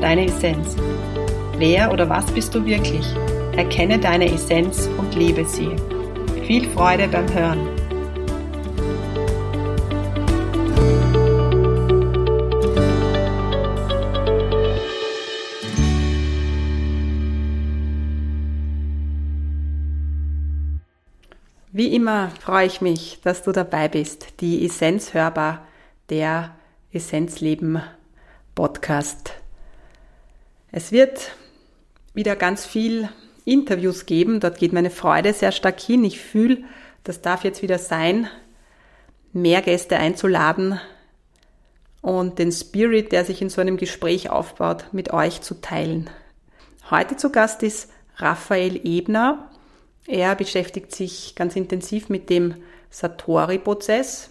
deine Essenz. Wer oder was bist du wirklich? Erkenne deine Essenz und lebe sie. Viel Freude beim Hören. Wie immer freue ich mich, dass du dabei bist. Die Essenz hörbar, der Essenzleben Podcast es wird wieder ganz viel Interviews geben. Dort geht meine Freude sehr stark hin. Ich fühle, das darf jetzt wieder sein, mehr Gäste einzuladen und den Spirit, der sich in so einem Gespräch aufbaut, mit euch zu teilen. Heute zu Gast ist Raphael Ebner. Er beschäftigt sich ganz intensiv mit dem Satori-Prozess.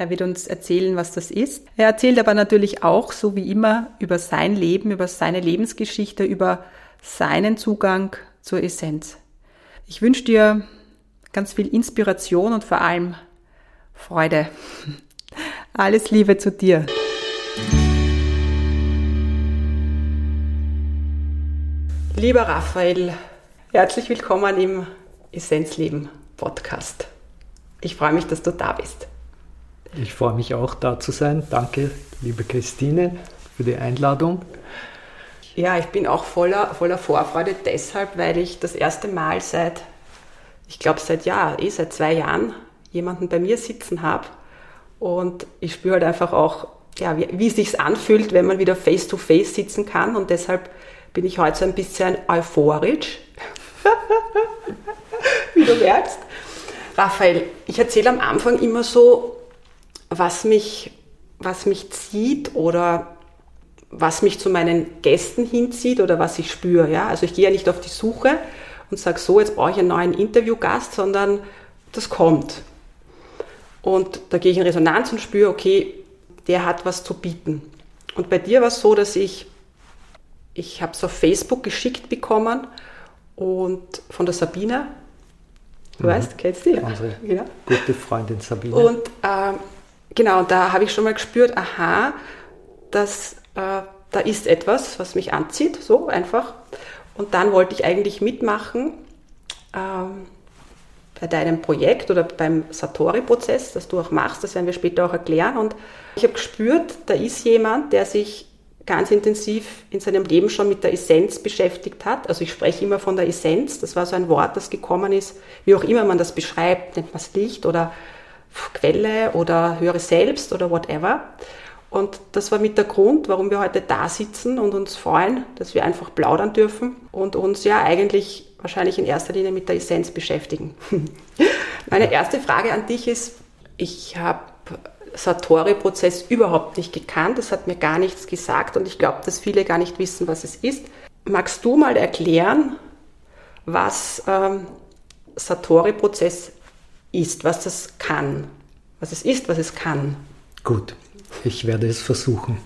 Er wird uns erzählen, was das ist. Er erzählt aber natürlich auch, so wie immer, über sein Leben, über seine Lebensgeschichte, über seinen Zugang zur Essenz. Ich wünsche dir ganz viel Inspiration und vor allem Freude. Alles Liebe zu dir. Lieber Raphael, herzlich willkommen im Essenzleben Podcast. Ich freue mich, dass du da bist. Ich freue mich auch, da zu sein. Danke, liebe Christine, für die Einladung. Ja, ich bin auch voller, voller Vorfreude deshalb, weil ich das erste Mal seit, ich glaube seit ja, eh seit zwei Jahren jemanden bei mir sitzen habe. Und ich spüre halt einfach auch, ja, wie, wie es sich anfühlt, wenn man wieder face to face sitzen kann. Und deshalb bin ich heute so ein bisschen euphorisch. wie du merkst. Raphael, ich erzähle am Anfang immer so was mich, was mich zieht oder was mich zu meinen Gästen hinzieht oder was ich spüre. Ja? Also ich gehe ja nicht auf die Suche und sage so, jetzt brauche ich einen neuen Interviewgast, sondern das kommt. Und da gehe ich in Resonanz und spüre, okay, der hat was zu bieten. Und bei dir war es so, dass ich, ich habe es auf Facebook geschickt bekommen und von der Sabine, du mhm. weißt, kennst du ja. Unsere ja. gute Freundin Sabine. Und ähm, genau, da habe ich schon mal gespürt, aha, dass, äh, da ist etwas, was mich anzieht, so einfach. Und dann wollte ich eigentlich mitmachen ähm, bei deinem Projekt oder beim Satori-Prozess, das du auch machst, das werden wir später auch erklären. Und ich habe gespürt, da ist jemand, der sich ganz intensiv in seinem Leben schon mit der Essenz beschäftigt hat. Also ich spreche immer von der Essenz, das war so ein Wort, das gekommen ist, wie auch immer man das beschreibt, nennt man es Licht oder Quelle oder höre selbst oder whatever. Und das war mit der Grund, warum wir heute da sitzen und uns freuen, dass wir einfach plaudern dürfen und uns ja eigentlich wahrscheinlich in erster Linie mit der Essenz beschäftigen. Meine erste Frage an dich ist, ich habe Satori-Prozess überhaupt nicht gekannt, es hat mir gar nichts gesagt und ich glaube, dass viele gar nicht wissen, was es ist. Magst du mal erklären, was ähm, Satori-Prozess ist, was das kann. Was es ist, was es kann. Gut, ich werde es versuchen.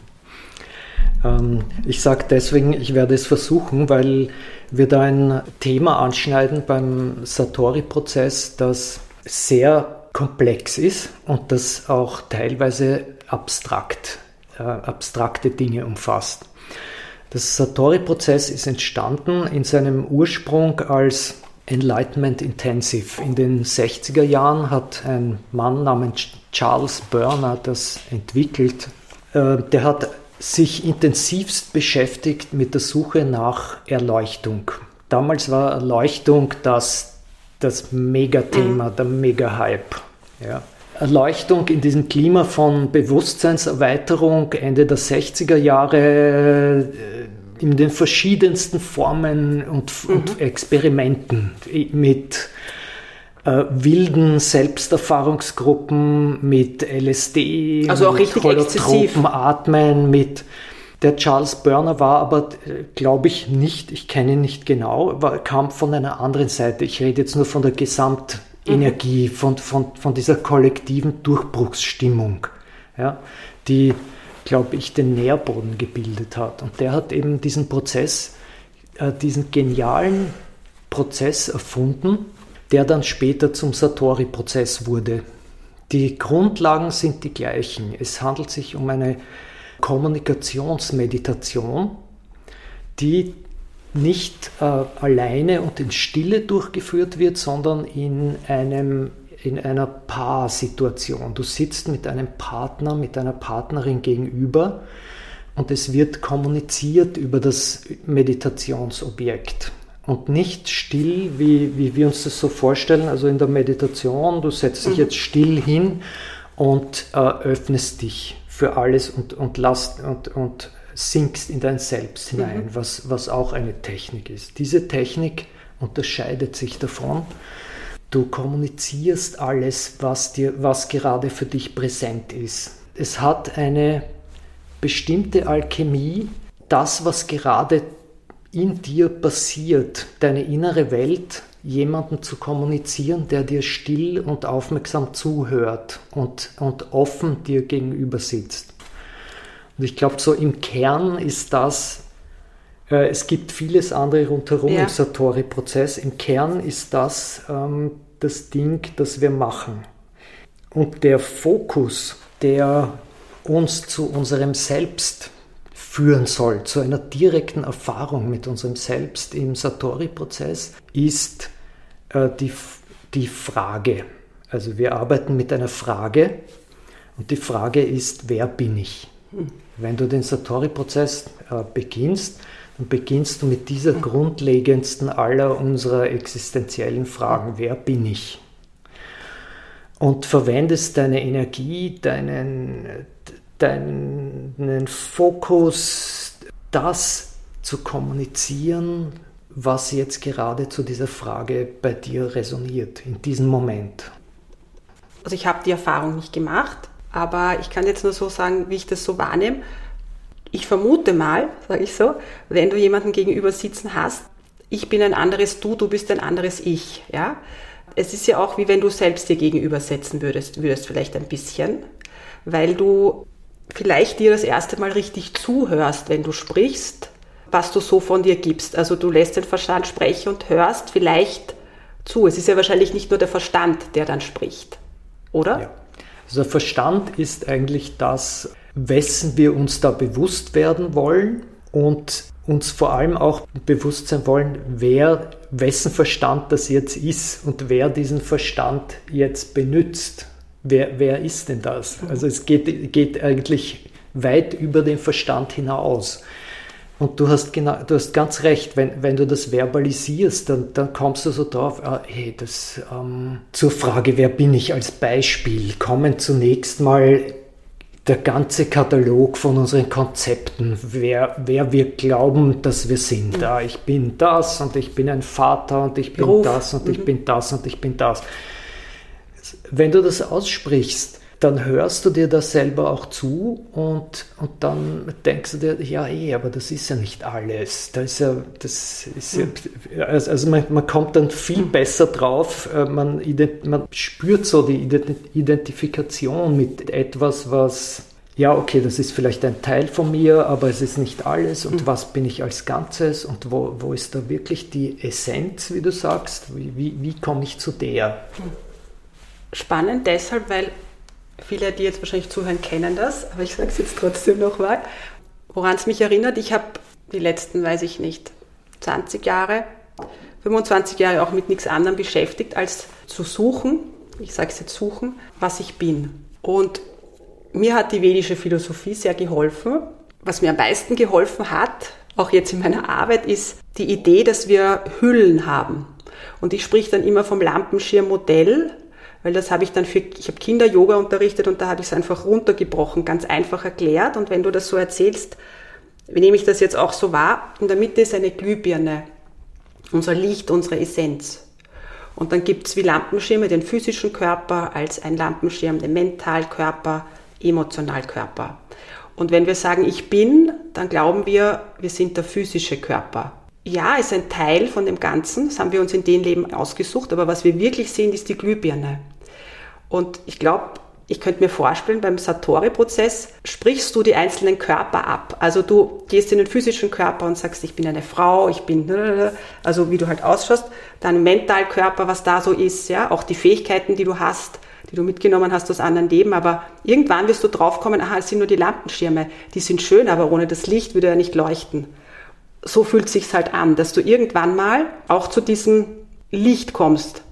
Ähm, ich sage deswegen, ich werde es versuchen, weil wir da ein Thema anschneiden beim Satori-Prozess, das sehr komplex ist und das auch teilweise abstrakt, äh, abstrakte Dinge umfasst. Das Satori-Prozess ist entstanden in seinem Ursprung als Enlightenment Intensive. In den 60er Jahren hat ein Mann namens Charles Burner das entwickelt. Äh, der hat sich intensivst beschäftigt mit der Suche nach Erleuchtung. Damals war Erleuchtung das, das Megathema, der Mega-Hype. Ja. Erleuchtung in diesem Klima von Bewusstseinserweiterung Ende der 60er Jahre äh, in den verschiedensten Formen und, mhm. und Experimenten mit äh, wilden Selbsterfahrungsgruppen, mit LSD, also auch mit richtig exzessiv. Atmen, mit Der Charles Burner war aber, glaube ich, nicht, ich kenne ihn nicht genau, war, kam von einer anderen Seite. Ich rede jetzt nur von der Gesamtenergie, mhm. von, von, von dieser kollektiven Durchbruchsstimmung, ja, die, glaube ich, den Nährboden gebildet hat. Und der hat eben diesen Prozess, äh, diesen genialen Prozess erfunden, der dann später zum Satori-Prozess wurde. Die Grundlagen sind die gleichen. Es handelt sich um eine Kommunikationsmeditation, die nicht äh, alleine und in Stille durchgeführt wird, sondern in, einem, in einer Paarsituation. Du sitzt mit einem Partner, mit einer Partnerin gegenüber und es wird kommuniziert über das Meditationsobjekt und nicht still, wie, wie wir uns das so vorstellen. Also in der Meditation, du setzt dich mhm. jetzt still hin und äh, öffnest dich für alles und, und, lasst, und, und sinkst in dein Selbst hinein, mhm. was, was auch eine Technik ist. Diese Technik unterscheidet sich davon. Du kommunizierst alles, was, dir, was gerade für dich präsent ist. Es hat eine bestimmte Alchemie, das, was gerade in dir passiert, deine innere Welt, jemanden zu kommunizieren, der dir still und aufmerksam zuhört und, und offen dir gegenüber sitzt. Und ich glaube, so im Kern ist das, äh, es gibt vieles andere rundherum ja. im Satori-Prozess, im Kern ist das ähm, das Ding, das wir machen. Und der Fokus, der uns zu unserem Selbst führen soll, zu einer direkten Erfahrung mit unserem Selbst im Satori-Prozess, ist äh, die, die Frage. Also wir arbeiten mit einer Frage und die Frage ist, wer bin ich? Hm. Wenn du den Satori-Prozess äh, beginnst, dann beginnst du mit dieser grundlegendsten aller unserer existenziellen Fragen, wer bin ich? Und verwendest deine Energie, deinen, deinen Fokus, das zu kommunizieren, was jetzt gerade zu dieser Frage bei dir resoniert, in diesem Moment. Also ich habe die Erfahrung nicht gemacht, aber ich kann jetzt nur so sagen, wie ich das so wahrnehme. Ich vermute mal, sage ich so, wenn du jemanden gegenüber sitzen hast, ich bin ein anderes Du, du bist ein anderes Ich. Ja? Es ist ja auch wie wenn du selbst dir gegenüber setzen würdest, würdest vielleicht ein bisschen, weil du vielleicht dir das erste Mal richtig zuhörst, wenn du sprichst, was du so von dir gibst. Also du lässt den Verstand sprechen und hörst vielleicht zu. Es ist ja wahrscheinlich nicht nur der Verstand, der dann spricht, oder? Ja. Also Verstand ist eigentlich das, wessen wir uns da bewusst werden wollen und uns vor allem auch bewusst sein wollen, wer, wessen Verstand das jetzt ist und wer diesen Verstand jetzt benutzt wer, wer ist denn das? Also es geht, geht eigentlich weit über den Verstand hinaus. Und du hast, genau, du hast ganz recht, wenn, wenn du das verbalisierst, dann, dann kommst du so drauf, ah, hey, das, ähm, zur Frage, wer bin ich als Beispiel, kommen zunächst mal der ganze Katalog von unseren Konzepten, wer, wer wir glauben, dass wir sind. Mhm. Ah, ich bin das und ich bin ein Vater und ich bin Beruf. das und mhm. ich bin das und ich bin das wenn du das aussprichst, dann hörst du dir das selber auch zu und, und dann denkst du dir, ja, eh, aber das ist ja nicht alles. Das ist ja, das ist ja, also, also man, man kommt dann viel besser drauf, äh, man, man spürt so die Identifikation mit etwas, was, ja, okay, das ist vielleicht ein Teil von mir, aber es ist nicht alles und mhm. was bin ich als Ganzes und wo, wo ist da wirklich die Essenz, wie du sagst, wie, wie, wie komme ich zu der? Spannend deshalb, weil viele, die jetzt wahrscheinlich zuhören, kennen das, aber ich sage es jetzt trotzdem nochmal. Woran es mich erinnert, ich habe die letzten, weiß ich nicht, 20 Jahre, 25 Jahre auch mit nichts anderem beschäftigt, als zu suchen, ich sage es jetzt suchen, was ich bin. Und mir hat die vedische Philosophie sehr geholfen. Was mir am meisten geholfen hat, auch jetzt in meiner Arbeit, ist die Idee, dass wir Hüllen haben. Und ich sprich dann immer vom Lampenschirmmodell, weil das habe ich dann für, ich habe Kinder-Yoga unterrichtet und da habe ich es einfach runtergebrochen, ganz einfach erklärt. Und wenn du das so erzählst, nehme ich das jetzt auch so wahr. In der Mitte ist eine Glühbirne, unser Licht, unsere Essenz. Und dann gibt es wie Lampenschirme den physischen Körper, als ein Lampenschirm den Mentalkörper, Emotionalkörper. Und wenn wir sagen, ich bin, dann glauben wir, wir sind der physische Körper. Ja, ist ein Teil von dem Ganzen, das haben wir uns in dem Leben ausgesucht, aber was wir wirklich sehen, ist die Glühbirne. Und ich glaube, ich könnte mir vorstellen, beim Satori-Prozess sprichst du die einzelnen Körper ab. Also du gehst in den physischen Körper und sagst, ich bin eine Frau, ich bin, also wie du halt ausschaust, dann Mentalkörper, was da so ist, ja, auch die Fähigkeiten, die du hast, die du mitgenommen hast aus anderen Leben, aber irgendwann wirst du draufkommen, aha, es sind nur die Lampenschirme, die sind schön, aber ohne das Licht würde er nicht leuchten. So fühlt sich's halt an, dass du irgendwann mal auch zu diesem Licht kommst.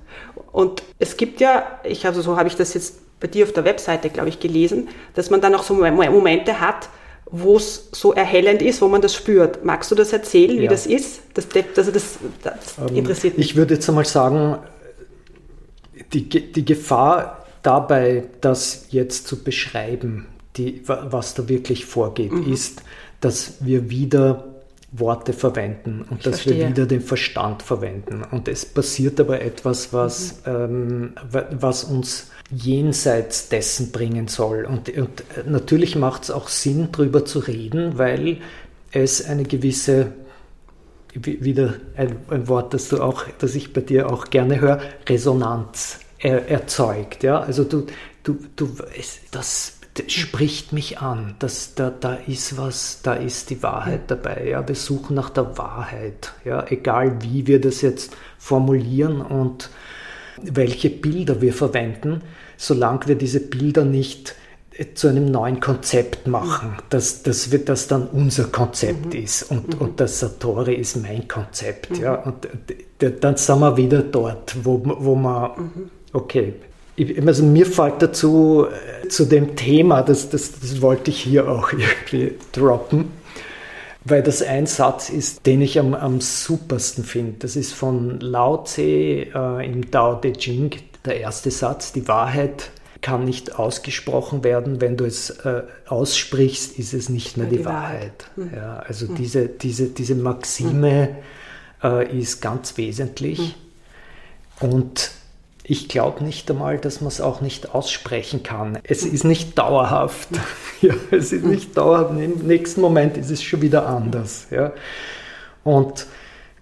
Und es gibt ja, ich also so habe ich das jetzt bei dir auf der Webseite, glaube ich, gelesen, dass man dann auch so Momente hat, wo es so erhellend ist, wo man das spürt. Magst du das erzählen, wie ja. das ist? Das, also das, das ähm, interessiert mich. Ich würde jetzt einmal sagen, die, die Gefahr dabei, das jetzt zu beschreiben, die, was da wirklich vorgeht, mhm. ist, dass wir wieder Worte verwenden und ich dass verstehe. wir wieder den Verstand verwenden. Und es passiert aber etwas, was, mhm. ähm, was uns jenseits dessen bringen soll. Und, und natürlich macht es auch Sinn, darüber zu reden, weil es eine gewisse, wieder ein, ein, Wort, das du auch, das ich bei dir auch gerne höre, Resonanz er, erzeugt. Ja? Also du, du, du, es, das spricht mich an, dass da, da ist was, da ist die Wahrheit dabei. Ja? Wir suchen nach der Wahrheit, ja? egal wie wir das jetzt formulieren und welche Bilder wir verwenden, solange wir diese Bilder nicht zu einem neuen Konzept machen, dass, dass wir das dann unser Konzept mhm. ist und, mhm. und das Satori ist mein Konzept. Mhm. Ja? Und dann sind wir wieder dort, wo, wo man, mhm. okay, also mir fällt dazu äh, zu dem Thema, das, das, das wollte ich hier auch irgendwie droppen, weil das ein Satz ist, den ich am, am supersten finde. Das ist von Lao Tse äh, im Tao Te Ching, der erste Satz, die Wahrheit kann nicht ausgesprochen werden, wenn du es äh, aussprichst, ist es nicht mehr die, die Wahrheit. Wahrheit. Mhm. Ja, also mhm. diese, diese, diese Maxime mhm. äh, ist ganz wesentlich. Mhm. Und ich glaube nicht einmal, dass man es auch nicht aussprechen kann. Es ist nicht dauerhaft. ja, es ist nicht dauerhaft. Im nächsten Moment ist es schon wieder anders. Ja. Und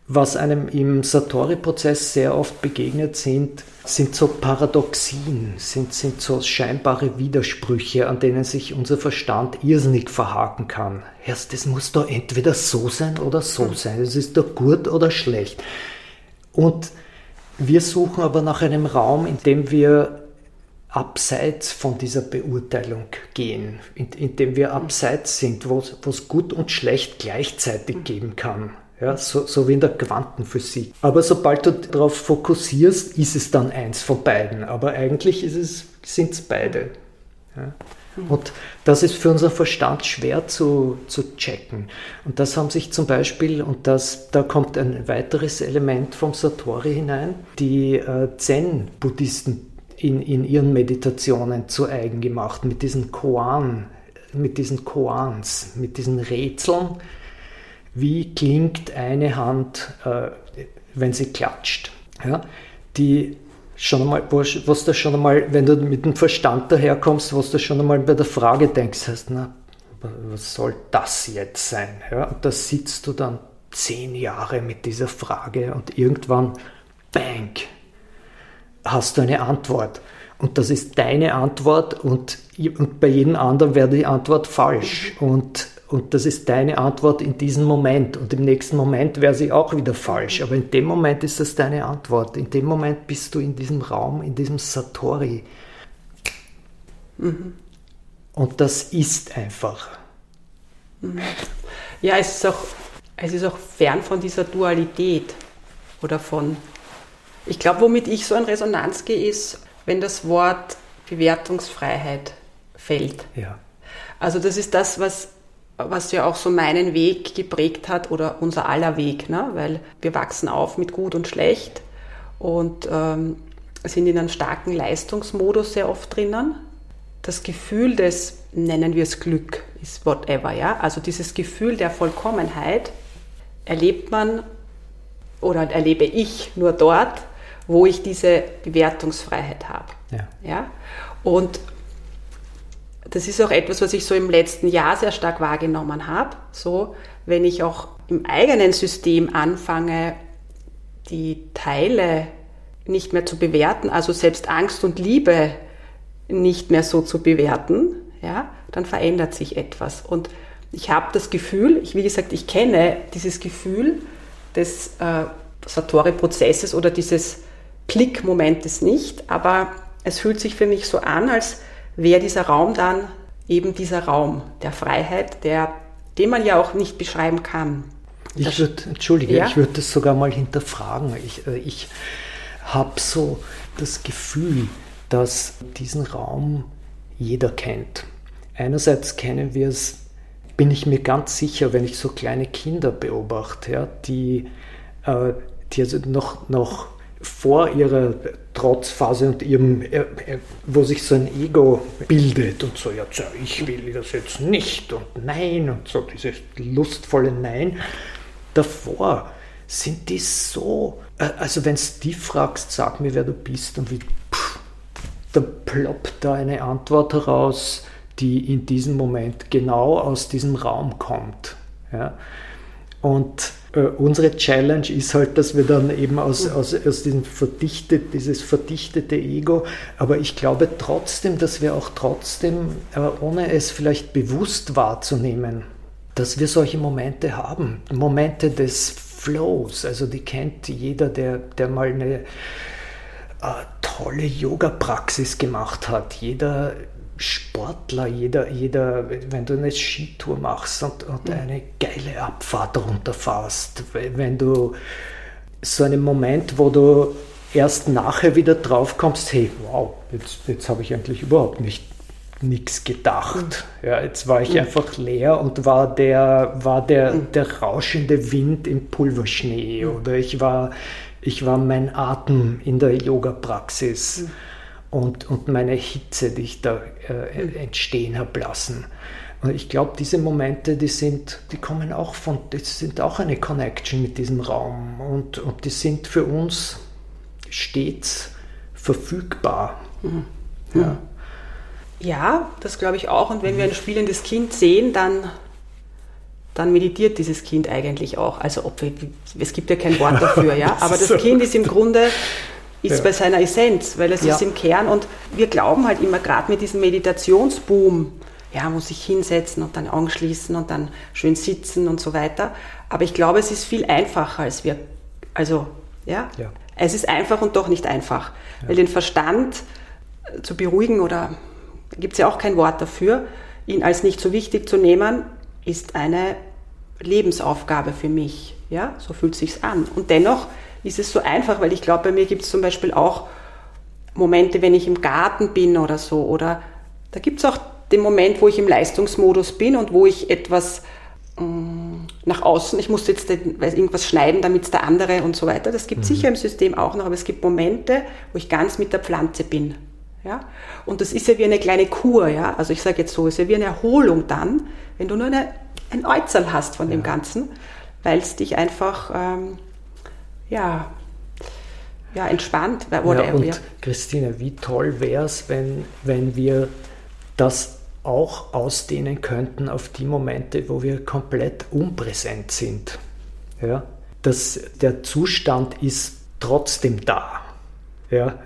was einem im Satori-Prozess sehr oft begegnet sind, sind so Paradoxien, sind, sind so scheinbare Widersprüche, an denen sich unser Verstand irrsinnig verhaken kann. Erst, das muss doch entweder so sein oder so sein. Es ist doch gut oder schlecht. Und wir suchen aber nach einem Raum, in dem wir abseits von dieser Beurteilung gehen, in, in dem wir abseits sind, wo es gut und schlecht gleichzeitig geben kann. Ja, so, so wie in der Quantenphysik. Aber sobald du darauf fokussierst, ist es dann eins von beiden. Aber eigentlich sind es beide. Ja. Und das ist für unseren Verstand schwer zu, zu checken. Und das haben sich zum Beispiel, und das, da kommt ein weiteres Element vom Satori hinein, die äh, Zen-Buddhisten in, in ihren Meditationen zu eigen gemacht, mit diesen Koan, mit diesen Koans, mit diesen Rätseln. Wie klingt eine Hand, äh, wenn sie klatscht? Ja? Die schon einmal, was du schon einmal, wenn du mit dem Verstand daherkommst, was du schon einmal bei der Frage denkst, heißt, na, was soll das jetzt sein? Ja, und da sitzt du dann zehn Jahre mit dieser Frage und irgendwann, bang, hast du eine Antwort. Und das ist deine Antwort und, und bei jedem anderen wäre die Antwort falsch. Und und das ist deine Antwort in diesem Moment. Und im nächsten Moment wäre sie auch wieder falsch. Aber in dem Moment ist das deine Antwort. In dem Moment bist du in diesem Raum, in diesem Satori. Mhm. Und das ist einfach. Mhm. Ja, es ist, auch, es ist auch fern von dieser Dualität oder von. Ich glaube, womit ich so in Resonanz gehe, ist, wenn das Wort Bewertungsfreiheit fällt. Ja. Also das ist das, was was ja auch so meinen Weg geprägt hat oder unser aller Weg, ne? weil wir wachsen auf mit gut und schlecht und ähm, sind in einem starken Leistungsmodus sehr oft drinnen. Das Gefühl des, nennen wir es Glück, ist whatever, ja. Also dieses Gefühl der Vollkommenheit erlebt man oder erlebe ich nur dort, wo ich diese Bewertungsfreiheit habe. Ja. ja? Und das ist auch etwas, was ich so im letzten Jahr sehr stark wahrgenommen habe. So, wenn ich auch im eigenen System anfange, die Teile nicht mehr zu bewerten, also selbst Angst und Liebe nicht mehr so zu bewerten, ja, dann verändert sich etwas. Und ich habe das Gefühl, ich, wie gesagt, ich kenne dieses Gefühl des äh, Satori-Prozesses oder dieses Klickmomentes nicht, aber es fühlt sich für mich so an, als wäre dieser Raum dann eben dieser Raum der Freiheit, der, den man ja auch nicht beschreiben kann. Ich würde, entschuldige, ja? ich würde das sogar mal hinterfragen. Ich, äh, ich habe so das Gefühl, dass diesen Raum jeder kennt. Einerseits kennen wir es, bin ich mir ganz sicher, wenn ich so kleine Kinder beobachte, ja, die, äh, die also noch, noch vor ihrer Trotzphase und ihrem, äh, äh, wo sich so ein Ego bildet und so, ja, ich will das jetzt nicht und nein und so, dieses lustvolle Nein. Davor sind die so, äh, also wenn du die fragst, sag mir, wer du bist und wie, pff, da ploppt da eine Antwort heraus, die in diesem Moment genau aus diesem Raum kommt. Ja? Und äh, unsere Challenge ist halt, dass wir dann eben aus, mhm. aus, aus diesem verdichtet, dieses verdichtete Ego, aber ich glaube trotzdem, dass wir auch trotzdem, äh, ohne es vielleicht bewusst wahrzunehmen, dass wir solche Momente haben. Momente des Flows, also die kennt jeder, der, der mal eine äh, tolle Yoga-Praxis gemacht hat. Jeder Sportler, jeder, jeder, wenn du eine Skitour machst und, und mhm. eine geile Abfahrt runterfährst, wenn du so einen Moment, wo du erst nachher wieder drauf kommst, hey, wow, jetzt, jetzt habe ich eigentlich überhaupt nicht nichts gedacht. Mhm. Ja, jetzt war ich mhm. einfach leer und war der, war der, mhm. der rauschende Wind im Pulverschnee oder ich war, ich war mein Atem in der Yoga-Praxis. Und, und meine Hitze, die ich da äh, mhm. entstehen habe lassen. Und ich glaube, diese Momente, die sind, die kommen auch von, die sind auch eine Connection mit diesem Raum und, und die sind für uns stets verfügbar. Mhm. Ja. ja, das glaube ich auch. Und wenn wir ein spielendes Kind sehen, dann, dann meditiert dieses Kind eigentlich auch. Also ob wir, es gibt ja kein Wort dafür, ja. Aber das Kind ist im Grunde ist ja. bei seiner Essenz, weil es ja. ist im Kern und wir glauben halt immer gerade mit diesem Meditationsboom, ja, muss ich hinsetzen und dann Augen schließen und dann schön sitzen und so weiter. Aber ich glaube, es ist viel einfacher als wir, also, ja, ja. es ist einfach und doch nicht einfach, weil den Verstand zu beruhigen oder gibt es ja auch kein Wort dafür, ihn als nicht so wichtig zu nehmen, ist eine Lebensaufgabe für mich. Ja, so fühlt sich's an. Und dennoch ist es so einfach, weil ich glaube, bei mir gibt es zum Beispiel auch Momente, wenn ich im Garten bin oder so, oder da gibt es auch den Moment, wo ich im Leistungsmodus bin und wo ich etwas mm, nach außen, ich muss jetzt irgendwas schneiden, damit es der andere und so weiter. Das gibt es mhm. sicher im System auch noch, aber es gibt Momente, wo ich ganz mit der Pflanze bin. Ja? Und das ist ja wie eine kleine Kur, ja. Also ich sage jetzt so, es ist ja wie eine Erholung dann, wenn du nur eine, ein Äußerl hast von ja. dem Ganzen, weil es dich einfach ähm, ja, ja, entspannt. Oder ja, und ja. Christine, wie toll wäre es, wenn, wenn wir das auch ausdehnen könnten auf die Momente, wo wir komplett unpräsent sind. Ja? Das, der Zustand ist trotzdem da. Ja?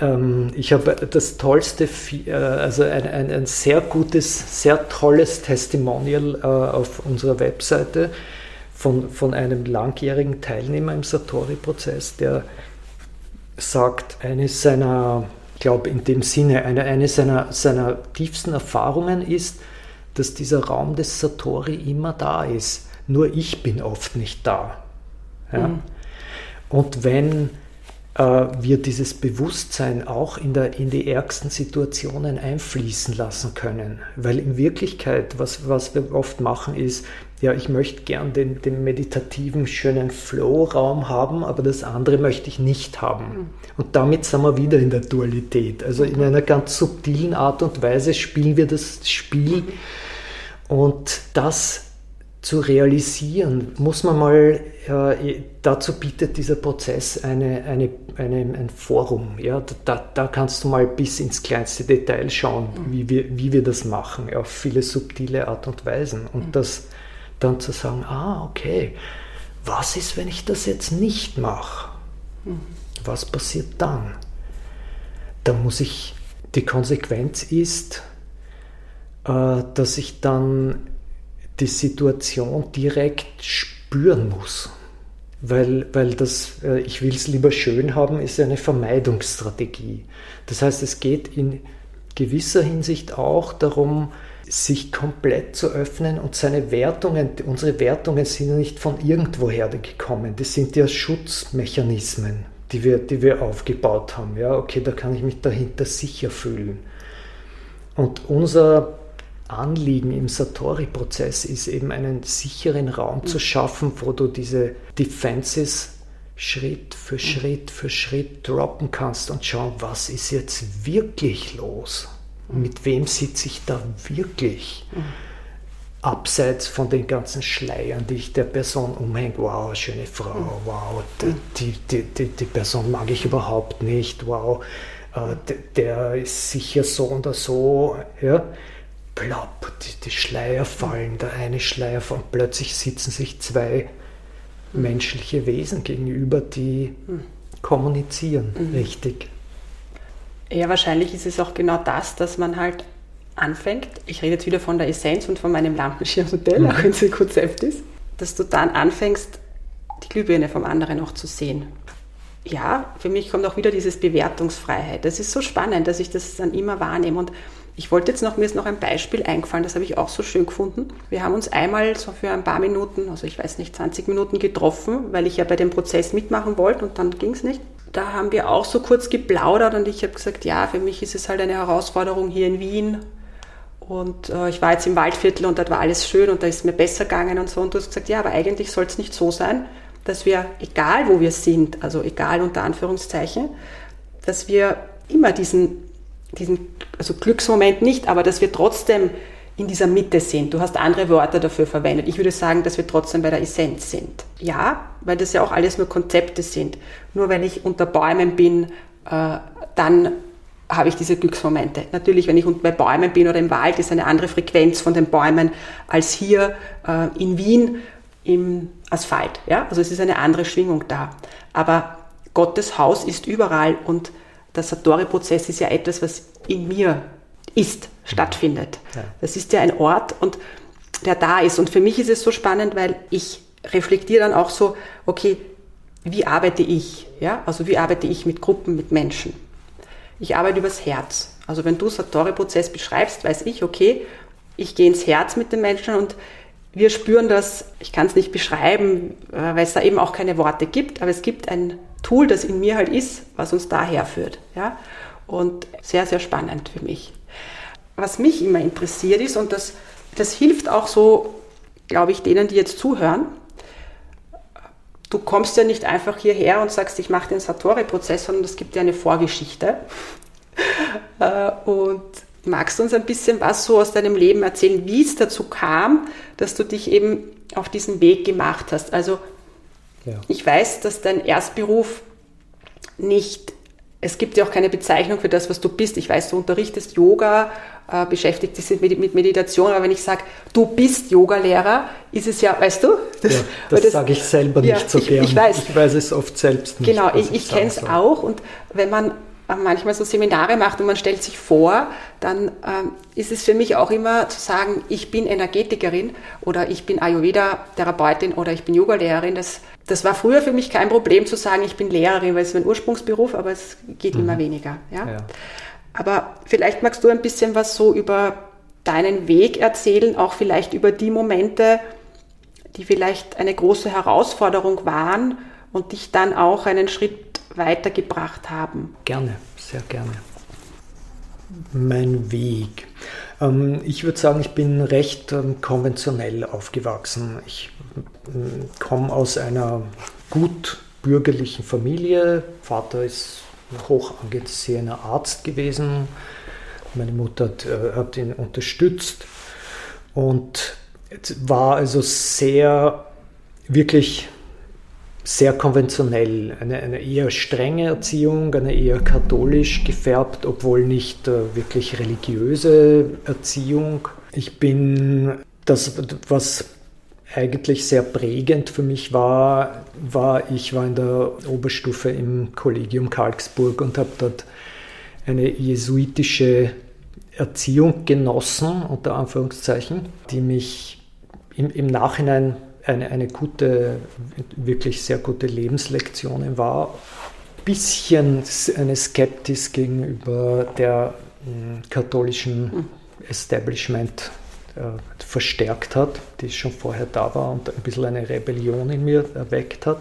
Ähm, ich habe das tollste, äh, also ein, ein, ein, sehr gutes, sehr tolles Testimonial äh, auf unserer Webseite von, von einem langjährigen Teilnehmer im Satori-Prozess, der sagt, eines seiner, ich glaube in dem Sinne, eine, eine seiner, seiner tiefsten Erfahrungen ist, dass dieser Raum des Satori immer da ist. Nur ich bin oft nicht da. Ja? Mhm. Und wenn äh, wir dieses Bewusstsein auch in, der, in die ärgsten Situationen einfließen lassen können. Weil in Wirklichkeit, was, was wir oft machen, ist, ja, ich möchte gern den, den meditativen, schönen Flow-Raum haben, aber das andere möchte ich nicht haben. Mhm. Und damit sind wir wieder in der Dualität. Also in einer ganz subtilen Art und Weise spielen wir das Spiel. Und das zu realisieren, muss man mal, äh, dazu bietet dieser Prozess eine, eine, eine, ein Forum. Ja? Da, da kannst du mal bis ins kleinste Detail schauen, mhm. wie, wir, wie wir das machen, auf viele subtile Art und Weisen. Und mhm. das dann zu sagen, ah, okay, was ist, wenn ich das jetzt nicht mache? Mhm. Was passiert dann? Da muss ich, die Konsequenz ist, äh, dass ich dann die Situation direkt spüren muss. Weil, weil das, äh, ich will es lieber schön haben, ist eine Vermeidungsstrategie. Das heißt, es geht in gewisser Hinsicht auch darum, sich komplett zu öffnen und seine Wertungen, unsere Wertungen sind ja nicht von irgendwoher gekommen, das sind ja Schutzmechanismen, die wir, die wir aufgebaut haben. Ja, okay, da kann ich mich dahinter sicher fühlen. Und unser Anliegen im Satori-Prozess ist eben einen sicheren Raum zu schaffen, wo du diese Defenses Schritt für. Schritt für Schritt droppen kannst und schauen, was ist jetzt wirklich los? Mhm. Mit wem sitze ich da wirklich? Mhm. Abseits von den ganzen Schleiern, die ich der Person umhänge. Wow, schöne Frau, mhm. wow, die, die, die, die Person mag ich überhaupt nicht, wow, äh, der ist sicher so oder so. Ja? plopp, die, Schleier fallen, der eine Schleier und plötzlich sitzen sich zwei menschliche Wesen gegenüber, die kommunizieren, mhm. richtig. Ja, wahrscheinlich ist es auch genau das, dass man halt anfängt, ich rede jetzt wieder von der Essenz und von meinem Lampenschirmmodell, mhm. auch wenn es ein Konzept ist, dass du dann anfängst, die Glühbirne vom anderen auch zu sehen. Ja, für mich kommt auch wieder dieses Bewertungsfreiheit. Das ist so spannend, dass ich das dann immer wahrnehme und ich wollte jetzt noch, mir ist noch ein Beispiel eingefallen, das habe ich auch so schön gefunden. Wir haben uns einmal so für ein paar Minuten, also ich weiß nicht, 20 Minuten getroffen, weil ich ja bei dem Prozess mitmachen wollte und dann ging es nicht. Da haben wir auch so kurz geplaudert und ich habe gesagt, ja, für mich ist es halt eine Herausforderung hier in Wien. Und äh, ich war jetzt im Waldviertel und dort war alles schön und da ist mir besser gegangen und so. Und du hast gesagt, ja, aber eigentlich soll es nicht so sein, dass wir, egal wo wir sind, also egal unter Anführungszeichen, dass wir immer diesen diesen also Glücksmoment nicht, aber dass wir trotzdem in dieser Mitte sind. Du hast andere Worte dafür verwendet. Ich würde sagen, dass wir trotzdem bei der Essenz sind. Ja, weil das ja auch alles nur Konzepte sind. Nur wenn ich unter Bäumen bin, äh, dann habe ich diese Glücksmomente. Natürlich, wenn ich bei Bäumen bin oder im Wald, ist eine andere Frequenz von den Bäumen als hier äh, in Wien im Asphalt. Ja? Also es ist eine andere Schwingung da. Aber Gottes Haus ist überall und der Satori-Prozess ist ja etwas, was in mir ist, stattfindet. Ja. Das ist ja ein Ort und der da ist. Und für mich ist es so spannend, weil ich reflektiere dann auch so, okay, wie arbeite ich? Ja, also wie arbeite ich mit Gruppen, mit Menschen? Ich arbeite übers Herz. Also wenn du Satori-Prozess beschreibst, weiß ich, okay, ich gehe ins Herz mit den Menschen und wir spüren das, ich kann es nicht beschreiben, äh, weil es da eben auch keine Worte gibt, aber es gibt ein Tool, das in mir halt ist, was uns daher führt. Ja? Und sehr, sehr spannend für mich. Was mich immer interessiert ist, und das, das hilft auch so, glaube ich, denen, die jetzt zuhören, du kommst ja nicht einfach hierher und sagst, ich mache den Satori-Prozess, sondern es gibt ja eine Vorgeschichte. Äh, und magst du uns ein bisschen was so aus deinem Leben erzählen, wie es dazu kam, dass du dich eben auf diesen Weg gemacht hast? Also ja. Ich weiß, dass dein Erstberuf nicht, es gibt ja auch keine Bezeichnung für das, was du bist. Ich weiß, du unterrichtest Yoga, äh, beschäftigt dich mit Meditation, aber wenn ich sage, du bist Yogalehrer, ist es ja, weißt du? Das, ja, das, das sage ich selber ja, nicht so ich, gern. Ich weiß. Ich weiß es oft selbst nicht. Genau, ich, ich kenne es auch und wenn man manchmal so Seminare macht und man stellt sich vor, dann ähm, ist es für mich auch immer zu sagen, ich bin Energetikerin oder ich bin Ayurveda-Therapeutin oder ich bin Yogalehrerin. Das, das war früher für mich kein Problem zu sagen, ich bin Lehrerin, weil es ist mein Ursprungsberuf, aber es geht mhm. immer weniger. Ja? ja? Aber vielleicht magst du ein bisschen was so über deinen Weg erzählen, auch vielleicht über die Momente, die vielleicht eine große Herausforderung waren und dich dann auch einen Schritt weitergebracht haben? Gerne, sehr gerne. Mein Weg. Ähm, ich würde sagen, ich bin recht ähm, konventionell aufgewachsen. Ich ähm, komme aus einer gut bürgerlichen Familie. Vater ist hoch angesehener Arzt gewesen. Meine Mutter hat, äh, hat ihn unterstützt. Und war also sehr, wirklich sehr konventionell. Eine, eine eher strenge Erziehung, eine eher katholisch gefärbt, obwohl nicht äh, wirklich religiöse Erziehung. Ich bin das, was eigentlich sehr prägend für mich war, war, ich war in der Oberstufe im Kollegium Karlsburg und habe dort eine jesuitische Erziehung genossen, unter Anführungszeichen, die mich im, im Nachhinein eine, eine gute, wirklich sehr gute Lebenslektion war. Bisschen eine Skeptis gegenüber der hm, katholischen hm. Establishment verstärkt hat, die schon vorher da war und ein bisschen eine Rebellion in mir erweckt hat.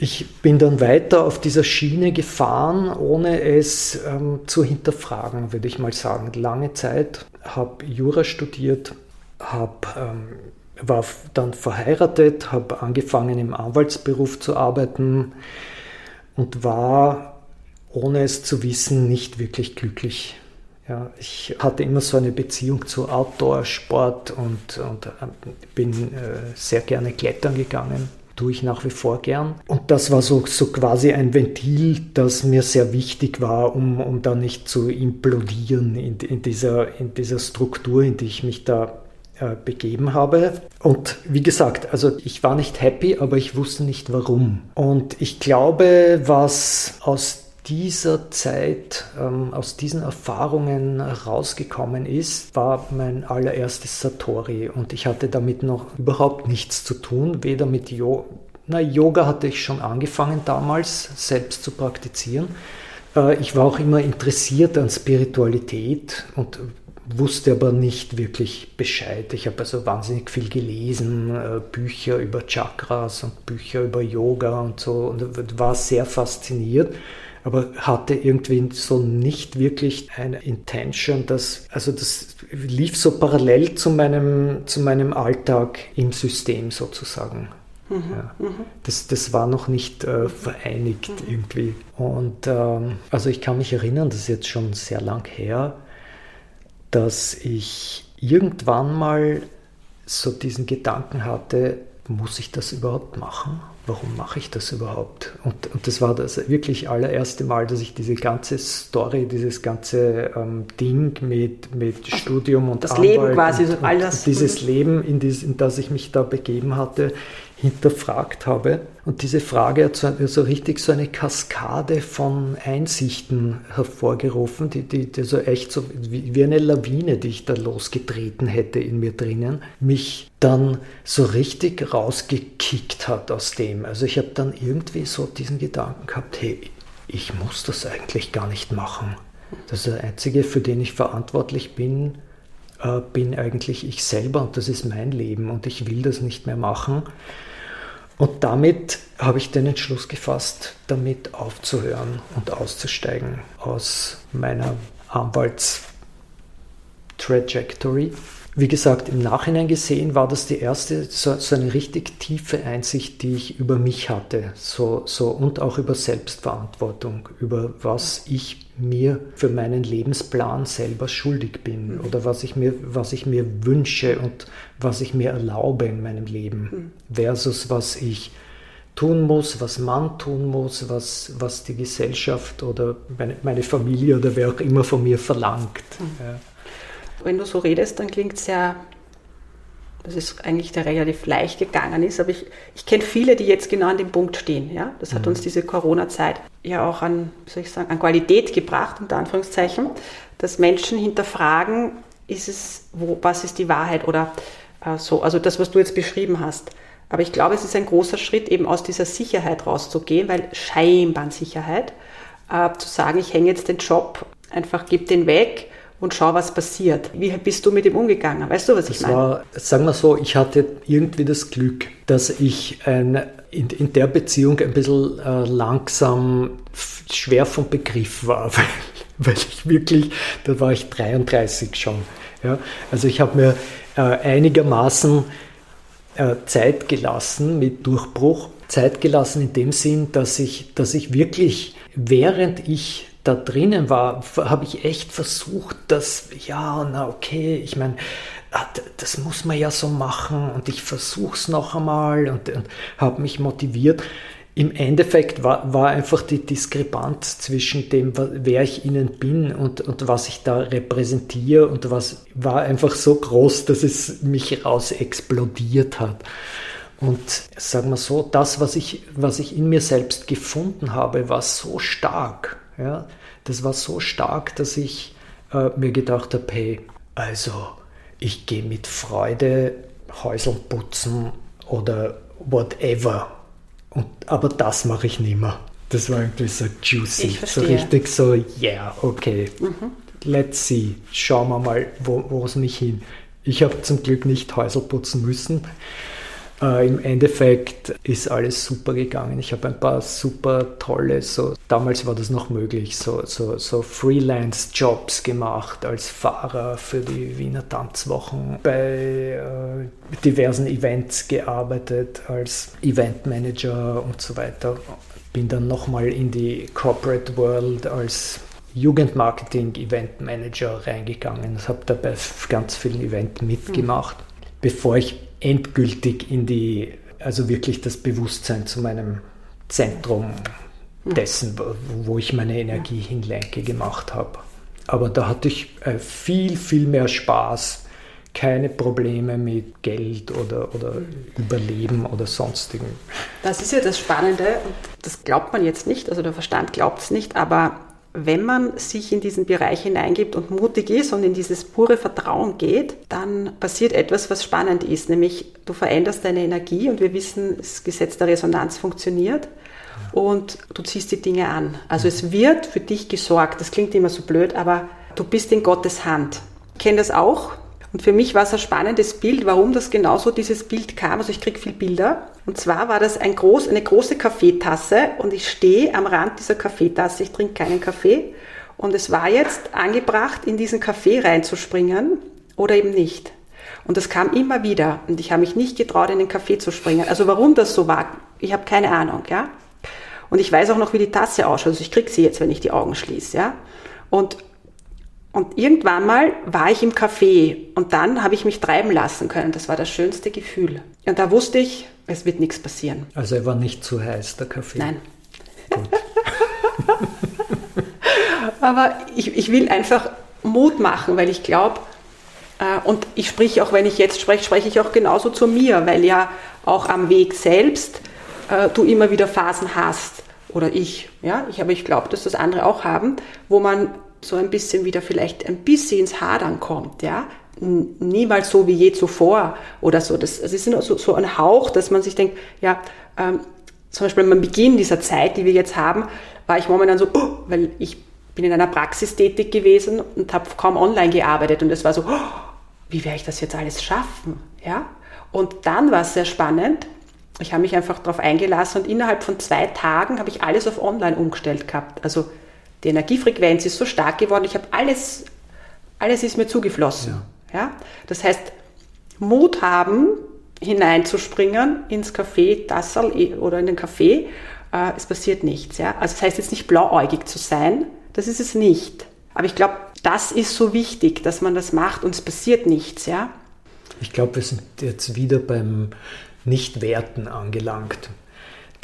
Ich bin dann weiter auf dieser Schiene gefahren, ohne es ähm, zu hinterfragen, würde ich mal sagen. Lange Zeit habe Jura studiert, hab, ähm, war dann verheiratet, habe angefangen im Anwaltsberuf zu arbeiten und war, ohne es zu wissen, nicht wirklich glücklich. Ja, ich hatte immer so eine Beziehung zu Outdoor-Sport und, und äh, bin äh, sehr gerne klettern gegangen. Tue ich nach wie vor gern. Und das war so, so quasi ein Ventil, das mir sehr wichtig war, um, um da nicht zu implodieren in, in, dieser, in dieser Struktur, in die ich mich da äh, begeben habe. Und wie gesagt, also ich war nicht happy, aber ich wusste nicht warum. Und ich glaube, was aus dieser Zeit, ähm, aus diesen Erfahrungen rausgekommen ist, war mein allererstes Satori. Und ich hatte damit noch überhaupt nichts zu tun, weder mit Yoga. Na, Yoga hatte ich schon angefangen damals selbst zu praktizieren. Äh, ich war auch immer interessiert an Spiritualität und wusste aber nicht wirklich Bescheid. Ich habe also wahnsinnig viel gelesen, äh, Bücher über Chakras und Bücher über Yoga und so und war sehr fasziniert aber hatte irgendwie so nicht wirklich eine Intention, dass, also das lief so parallel zu meinem, zu meinem Alltag im System sozusagen. Mhm, ja. Mhm. Das, das war noch nicht äh, vereinigt mhm. irgendwie. Und ähm, also ich kann mich erinnern, das ist jetzt schon sehr lang her, dass ich irgendwann mal so diesen Gedanken hatte, muss ich das überhaupt machen? Warum mache ich das überhaupt? Und, und das war das wirklich allererste Mal, dass ich diese ganze Story, dieses ganze ähm, Ding mit, mit Studium und das Anwalt Leben quasi, und, all das. Und dieses Leben, in, dies, in das ich mich da begeben hatte, hinterfragt habe. Und diese Frage hat so, so richtig so eine Kaskade von Einsichten hervorgerufen, die, die, die so echt so wie, wie eine Lawine, die ich da losgetreten hätte in mir drinnen, mich dann so richtig rausgekickt hat aus dem. Also ich habe dann irgendwie so diesen Gedanken gehabt, hey, ich muss das eigentlich gar nicht machen. Das ist der einzige, für den ich verantwortlich bin, äh, bin eigentlich ich selber und das ist mein Leben und ich will das nicht mehr machen. Und damit habe ich den Entschluss gefasst, damit aufzuhören und auszusteigen aus meiner Anwaltstrajectory. Wie gesagt, im Nachhinein gesehen war das die erste, so, so, eine richtig tiefe Einsicht, die ich über mich hatte, so, so und auch über Selbstverantwortung, über was ich mir für meinen Lebensplan selber schuldig bin mhm. oder was ich mir, was ich mir wünsche und was ich mir erlaube in meinem Leben, mhm. Versus was ich tun muss, was man tun muss, was, was die Gesellschaft oder meine, meine Familie oder wer auch immer von mir verlangt. Mhm. Ja. Wenn du so redest, dann klingt es sehr, dass es eigentlich der relativ leicht gegangen ist. Aber ich, ich kenne viele, die jetzt genau an dem Punkt stehen. Ja? Das hat mhm. uns diese Corona-Zeit ja auch an, soll ich sagen, an Qualität gebracht, unter Anführungszeichen, dass Menschen hinterfragen, ist es, wo, was ist die Wahrheit oder äh, so. Also das, was du jetzt beschrieben hast. Aber ich glaube, es ist ein großer Schritt, eben aus dieser Sicherheit rauszugehen, weil scheinbar Sicherheit, äh, zu sagen, ich hänge jetzt den Job, einfach gib den weg und schau, was passiert. Wie bist du mit ihm umgegangen? Weißt du, was ich das meine? War, sagen wir so, ich hatte irgendwie das Glück, dass ich ein, in, in der Beziehung ein bisschen äh, langsam schwer vom Begriff war, weil, weil ich wirklich, da war ich 33 schon. Ja? Also ich habe mir äh, einigermaßen Zeit gelassen mit Durchbruch. Zeit gelassen in dem Sinn, dass ich, dass ich wirklich, während ich da drinnen war, habe ich echt versucht, dass, ja, na okay, ich meine, ah, das muss man ja so machen und ich versuche es noch einmal und, und habe mich motiviert. Im Endeffekt war, war einfach die Diskrepanz zwischen dem, wer ich ihnen bin und, und was ich da repräsentiere und was war einfach so groß, dass es mich raus explodiert hat. Und sagen wir so, das, was ich, was ich in mir selbst gefunden habe, war so stark. Ja? Das war so stark, dass ich äh, mir gedacht habe, hey, also ich gehe mit Freude Häusl putzen oder whatever. Und, aber das mache ich nicht mehr. Das war irgendwie so juicy, so richtig so, yeah, okay, mhm. let's see, schauen wir mal, wo es mich hin. Ich habe zum Glück nicht Häusl putzen müssen. Äh, Im Endeffekt ist alles super gegangen. Ich habe ein paar super tolle, so damals war das noch möglich, so, so, so Freelance-Jobs gemacht als Fahrer für die Wiener Tanzwochen, bei äh, diversen Events gearbeitet als Eventmanager und so weiter. Bin dann nochmal in die Corporate World als Jugendmarketing Event Manager reingegangen. Ich habe da bei ganz vielen Events mitgemacht, mhm. bevor ich endgültig in die, also wirklich das Bewusstsein zu meinem Zentrum dessen, wo ich meine Energie hinlenke, gemacht habe. Aber da hatte ich äh, viel, viel mehr Spaß, keine Probleme mit Geld oder, oder Überleben oder sonstigen. Das ist ja das Spannende und das glaubt man jetzt nicht, also der Verstand glaubt es nicht, aber wenn man sich in diesen Bereich hineingibt und mutig ist und in dieses pure Vertrauen geht, dann passiert etwas, was spannend ist, nämlich du veränderst deine Energie und wir wissen, das Gesetz der Resonanz funktioniert und du ziehst die Dinge an. Also es wird für dich gesorgt. Das klingt immer so blöd, aber du bist in Gottes Hand. Ich kenne das auch. Und für mich war es ein spannendes Bild, warum das genauso dieses Bild kam. Also ich kriege viel Bilder. Und zwar war das ein groß, eine große Kaffeetasse und ich stehe am Rand dieser Kaffeetasse. Ich trinke keinen Kaffee. Und es war jetzt angebracht, in diesen Kaffee reinzuspringen oder eben nicht. Und das kam immer wieder. Und ich habe mich nicht getraut, in den Kaffee zu springen. Also warum das so war, ich habe keine Ahnung. Ja? Und ich weiß auch noch, wie die Tasse ausschaut. Also ich kriege sie jetzt, wenn ich die Augen schließe. Ja? Und und irgendwann mal war ich im Café und dann habe ich mich treiben lassen können. Das war das schönste Gefühl. Und da wusste ich, es wird nichts passieren. Also er war nicht zu heiß, der Kaffee? Nein. Gut. Aber ich, ich will einfach Mut machen, weil ich glaube, äh, und ich spreche auch, wenn ich jetzt spreche, spreche ich auch genauso zu mir, weil ja auch am Weg selbst äh, du immer wieder Phasen hast. Oder ich, ja, ich, aber ich glaube, dass das andere auch haben, wo man so ein bisschen wieder vielleicht ein bisschen ins Hadern kommt, ja. Niemals so wie je zuvor oder so. Das, das ist so, so ein Hauch, dass man sich denkt, ja, ähm, zum Beispiel am Beginn dieser Zeit, die wir jetzt haben, war ich momentan so, oh, weil ich bin in einer Praxis tätig gewesen und habe kaum online gearbeitet und es war so, oh, wie werde ich das jetzt alles schaffen, ja? Und dann war es sehr spannend. Ich habe mich einfach darauf eingelassen und innerhalb von zwei Tagen habe ich alles auf online umgestellt gehabt. Also die Energiefrequenz ist so stark geworden, ich habe alles, alles ist mir zugeflossen. Ja. Ja. Das heißt, Mut haben, hineinzuspringen ins Café, Tassel eh, oder in den Kaffee, äh, es passiert nichts. Ja. Also das heißt jetzt nicht blauäugig zu sein, das ist es nicht. Aber ich glaube, das ist so wichtig, dass man das macht und es passiert nichts. Ja. Ich glaube, wir sind jetzt wieder beim Nichtwerten angelangt.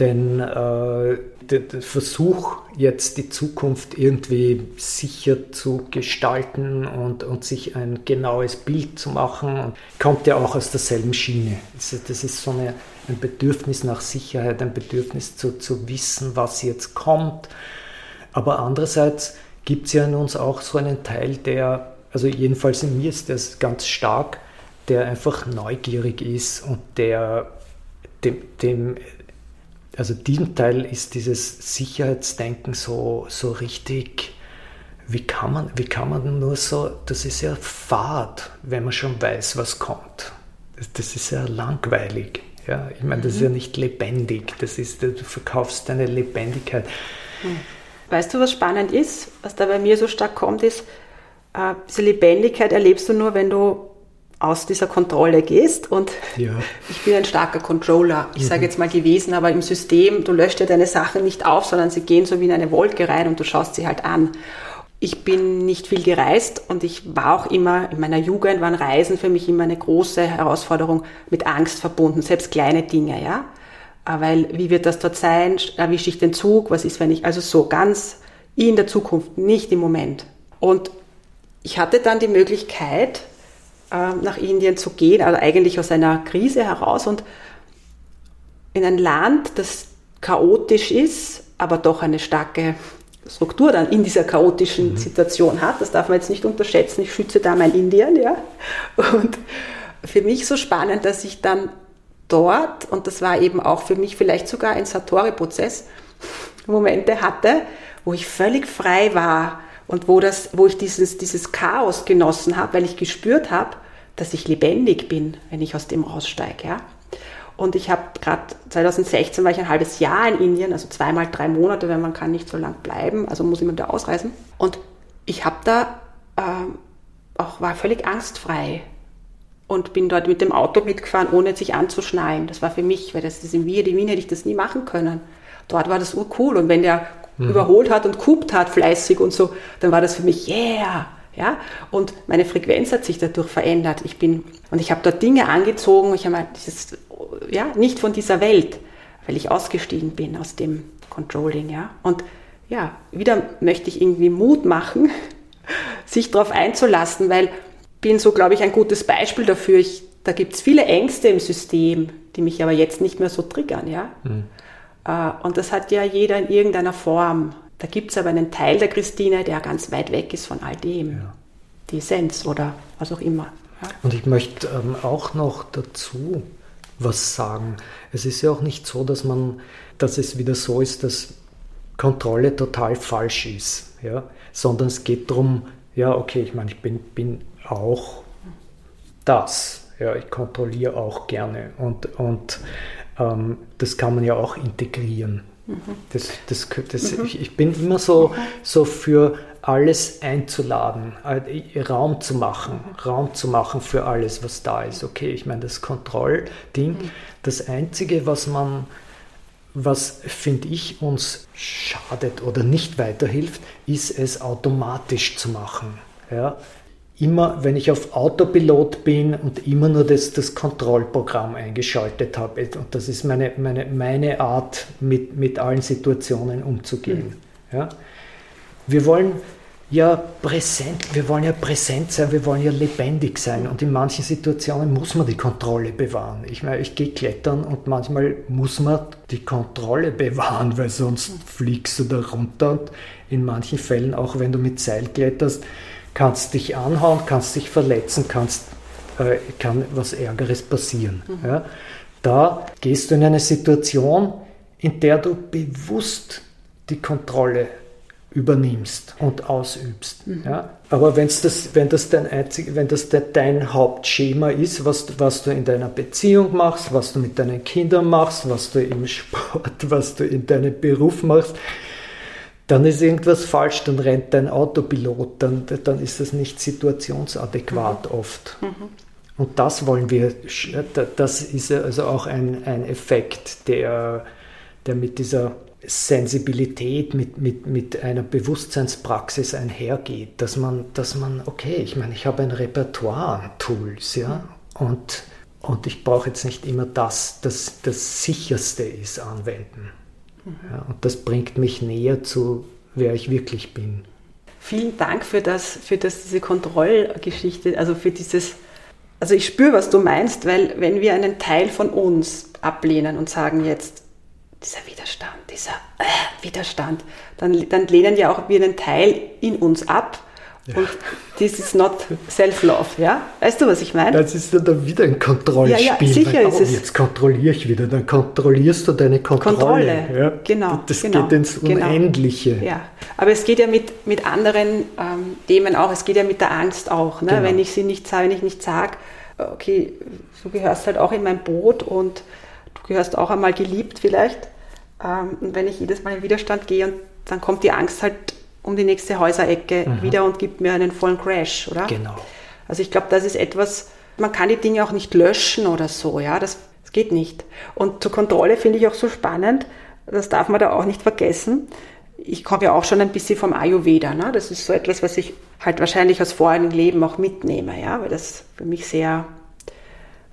Denn äh, der, der, Versuch, jetzt die Zukunft irgendwie sicher zu gestalten und, und sich ein genaues Bild zu machen, kommt ja auch aus derselben Schiene. Ist, das ist so eine, ein Bedürfnis nach Sicherheit, ein Bedürfnis zu, zu wissen, was jetzt kommt. Aber andererseits gibt es ja in uns auch so einen Teil, der, also jedenfalls in mir ist das ganz stark, der einfach neugierig ist und der dem, dem also diesem Teil ist dieses Sicherheitsdenken so, so richtig, wie kann, man, wie kann man nur so, das ist ja fad, wenn man schon weiß, was kommt. Das, das ist ja langweilig. Ja? Ich meine, das ist ja mhm. nicht lebendig, das ist, du verkaufst deine Lebendigkeit. Hm. Weißt du, was spannend ist, was da bei mir so stark kommt, ist, äh, diese Lebendigkeit erlebst du nur, wenn du aus dieser Kontrolle gehst. Und ja. ich bin ein starker Controller, ich mhm. sage jetzt mal gewesen, aber im System, du löscht ja deine Sachen nicht auf, sondern sie gehen so wie in eine Wolke rein und du schaust sie halt an. ich bin nicht viel gereist und ich war auch immer, in meiner Jugend waren Reisen für mich immer eine große Herausforderung mit Angst verbunden, selbst kleine Dinge, ja. Ah, weil, wie wird das dort sein? Erwische ich den Zug? Was ist, wenn ich, also so ganz in der Zukunft, nicht im Moment. Und ich hatte dann die Möglichkeit, nach Indien zu gehen, also eigentlich aus einer Krise heraus und in ein Land, das chaotisch ist, aber doch eine starke Struktur dann in dieser chaotischen mhm. Situation hat. Das darf man jetzt nicht unterschätzen. Ich schütze da mein Indien, ja. Und für mich so spannend, dass ich dann dort, und das war eben auch für mich vielleicht sogar ein Satori-Prozess, Momente hatte, wo ich völlig frei war und wo, das, wo ich dieses, dieses Chaos genossen habe, weil ich gespürt habe, dass ich lebendig bin, wenn ich aus dem raussteige. Ja? Und ich habe gerade 2016 war ich ein halbes Jahr in Indien, also zweimal drei Monate, weil man kann nicht so lang bleiben, also muss immer da ausreisen. Und ich habe da ähm, auch war völlig angstfrei und bin dort mit dem Auto mitgefahren, ohne sich anzuschnallen. Das war für mich, weil das, das in Wien, in Wien hätte ich das nie machen können. Dort war das urcool und wenn der mhm. überholt hat und kupt hat fleißig und so, dann war das für mich yeah. Ja? Und meine Frequenz hat sich dadurch verändert. Ich bin, und ich habe dort Dinge angezogen, ich habe dieses, ja, nicht von dieser Welt, weil ich ausgestiegen bin aus dem Controlling, ja. Und ja, wieder möchte ich irgendwie Mut machen, sich darauf einzulassen, weil bin so, glaube ich, ein gutes Beispiel dafür. Ich, da gibt es viele Ängste im System, die mich aber jetzt nicht mehr so triggern, ja. Mhm. Und das hat ja jeder in irgendeiner Form. Da gibt es aber einen Teil der Christine, der ganz weit weg ist von all dem. Ja. Die Essenz oder was auch immer. Ja. Und ich möchte ähm, auch noch dazu was sagen. Es ist ja auch nicht so, dass man, dass es wieder so ist, dass Kontrolle total falsch ist, ja? sondern es geht darum, ja, okay, ich meine, ich bin, bin auch das. Ja, ich kontrolliere auch gerne. Und, und ähm, das kann man ja auch integrieren. Das, das, das, mhm. ich, bin immer so, so für alles einzuladen, äh, Raum zu machen, Raum zu machen für alles, was da ist. Okay, ich meine, das Kontrollding, mhm. das Einzige, was man, was finde ich uns schadet oder nicht weiterhilft, ist es automatisch zu machen. Ja? Immer, wenn ich auf Autopilot bin und immer nur das, das Kontrollprogramm eingeschaltet habe. Und das ist meine, meine, meine Art, mit, mit allen Situationen umzugehen. Mhm. Ja? Wir wollen ja präsent, wir wollen ja präsent sein, wir wollen ja lebendig sein. Und in manchen Situationen muss man die Kontrolle bewahren. Ich meine, ich gehe klettern und manchmal muss man die Kontrolle bewahren, weil sonst fliegst du da runter. Und in manchen Fällen, auch wenn du mit Seil kletterst, kannst dich anhauen, kannst dich verletzen, kannst, äh, kann was Ärgeres passieren. Mhm. Ja? Da gehst du in eine Situation, in der du bewusst die Kontrolle übernimmst und ausübst. Mhm. Ja? Aber wenn's das, wenn das dein einzig, wenn das dein Hauptschema ist, was, was du in deiner Beziehung machst, was du mit deinen Kindern machst, was du im Sport, was du in deinem Beruf machst, dann ist irgendwas falsch, dann rennt dein Autopilot, dann, dann ist das nicht situationsadäquat mhm. oft. Mhm. Und das wollen wir, das ist also auch ein, ein Effekt, der, der mit dieser Sensibilität, mit, mit, mit einer Bewusstseinspraxis einhergeht, dass man, dass man, okay, ich meine, ich habe ein Repertoire an Tools, ja, und, und ich brauche jetzt nicht immer das, das das sicherste ist, anwenden. Ja, und das bringt mich näher zu, wer ich wirklich bin. Vielen Dank für das, für das, diese Kontrollgeschichte, also für dieses, also ich spüre, was du meinst, weil wenn wir einen Teil von uns ablehnen und sagen jetzt, dieser Widerstand, dieser äh, Widerstand, dann, dann lehnen ja auch wir einen Teil in uns ab, ja. Und this is not self-love, ja? Weißt du, was ich meine? Das ist dann wieder ein Kontrollspiel. Ja, ja, sicher weil, oh, ist es. Jetzt kontrolliere ich wieder, dann kontrollierst du deine Kontrolle. Kontrolle, ja? genau. Das genau, geht ins genau. Unendliche. Genau. Ja, aber es geht ja mit, mit anderen ähm, Themen auch, es geht ja mit der Angst auch. Ne? Genau. Wenn ich sie nicht sage, wenn ich nicht sage, okay, du gehörst halt auch in mein Boot und du gehörst auch einmal geliebt vielleicht. Ähm, und wenn ich jedes Mal in Widerstand gehe und dann kommt die Angst halt um die nächste Häuserecke mhm. wieder und gibt mir einen vollen Crash, oder? Genau. Also ich glaube, das ist etwas, man kann die Dinge auch nicht löschen oder so, ja, das, das geht nicht. Und zur Kontrolle finde ich auch so spannend, das darf man da auch nicht vergessen. ich komme ja auch schon ein bisschen vom Ayurveda. Ne? Das ist so etwas, was ich halt wahrscheinlich aus vorigen Leben auch mitnehme, ja, weil das für mich sehr,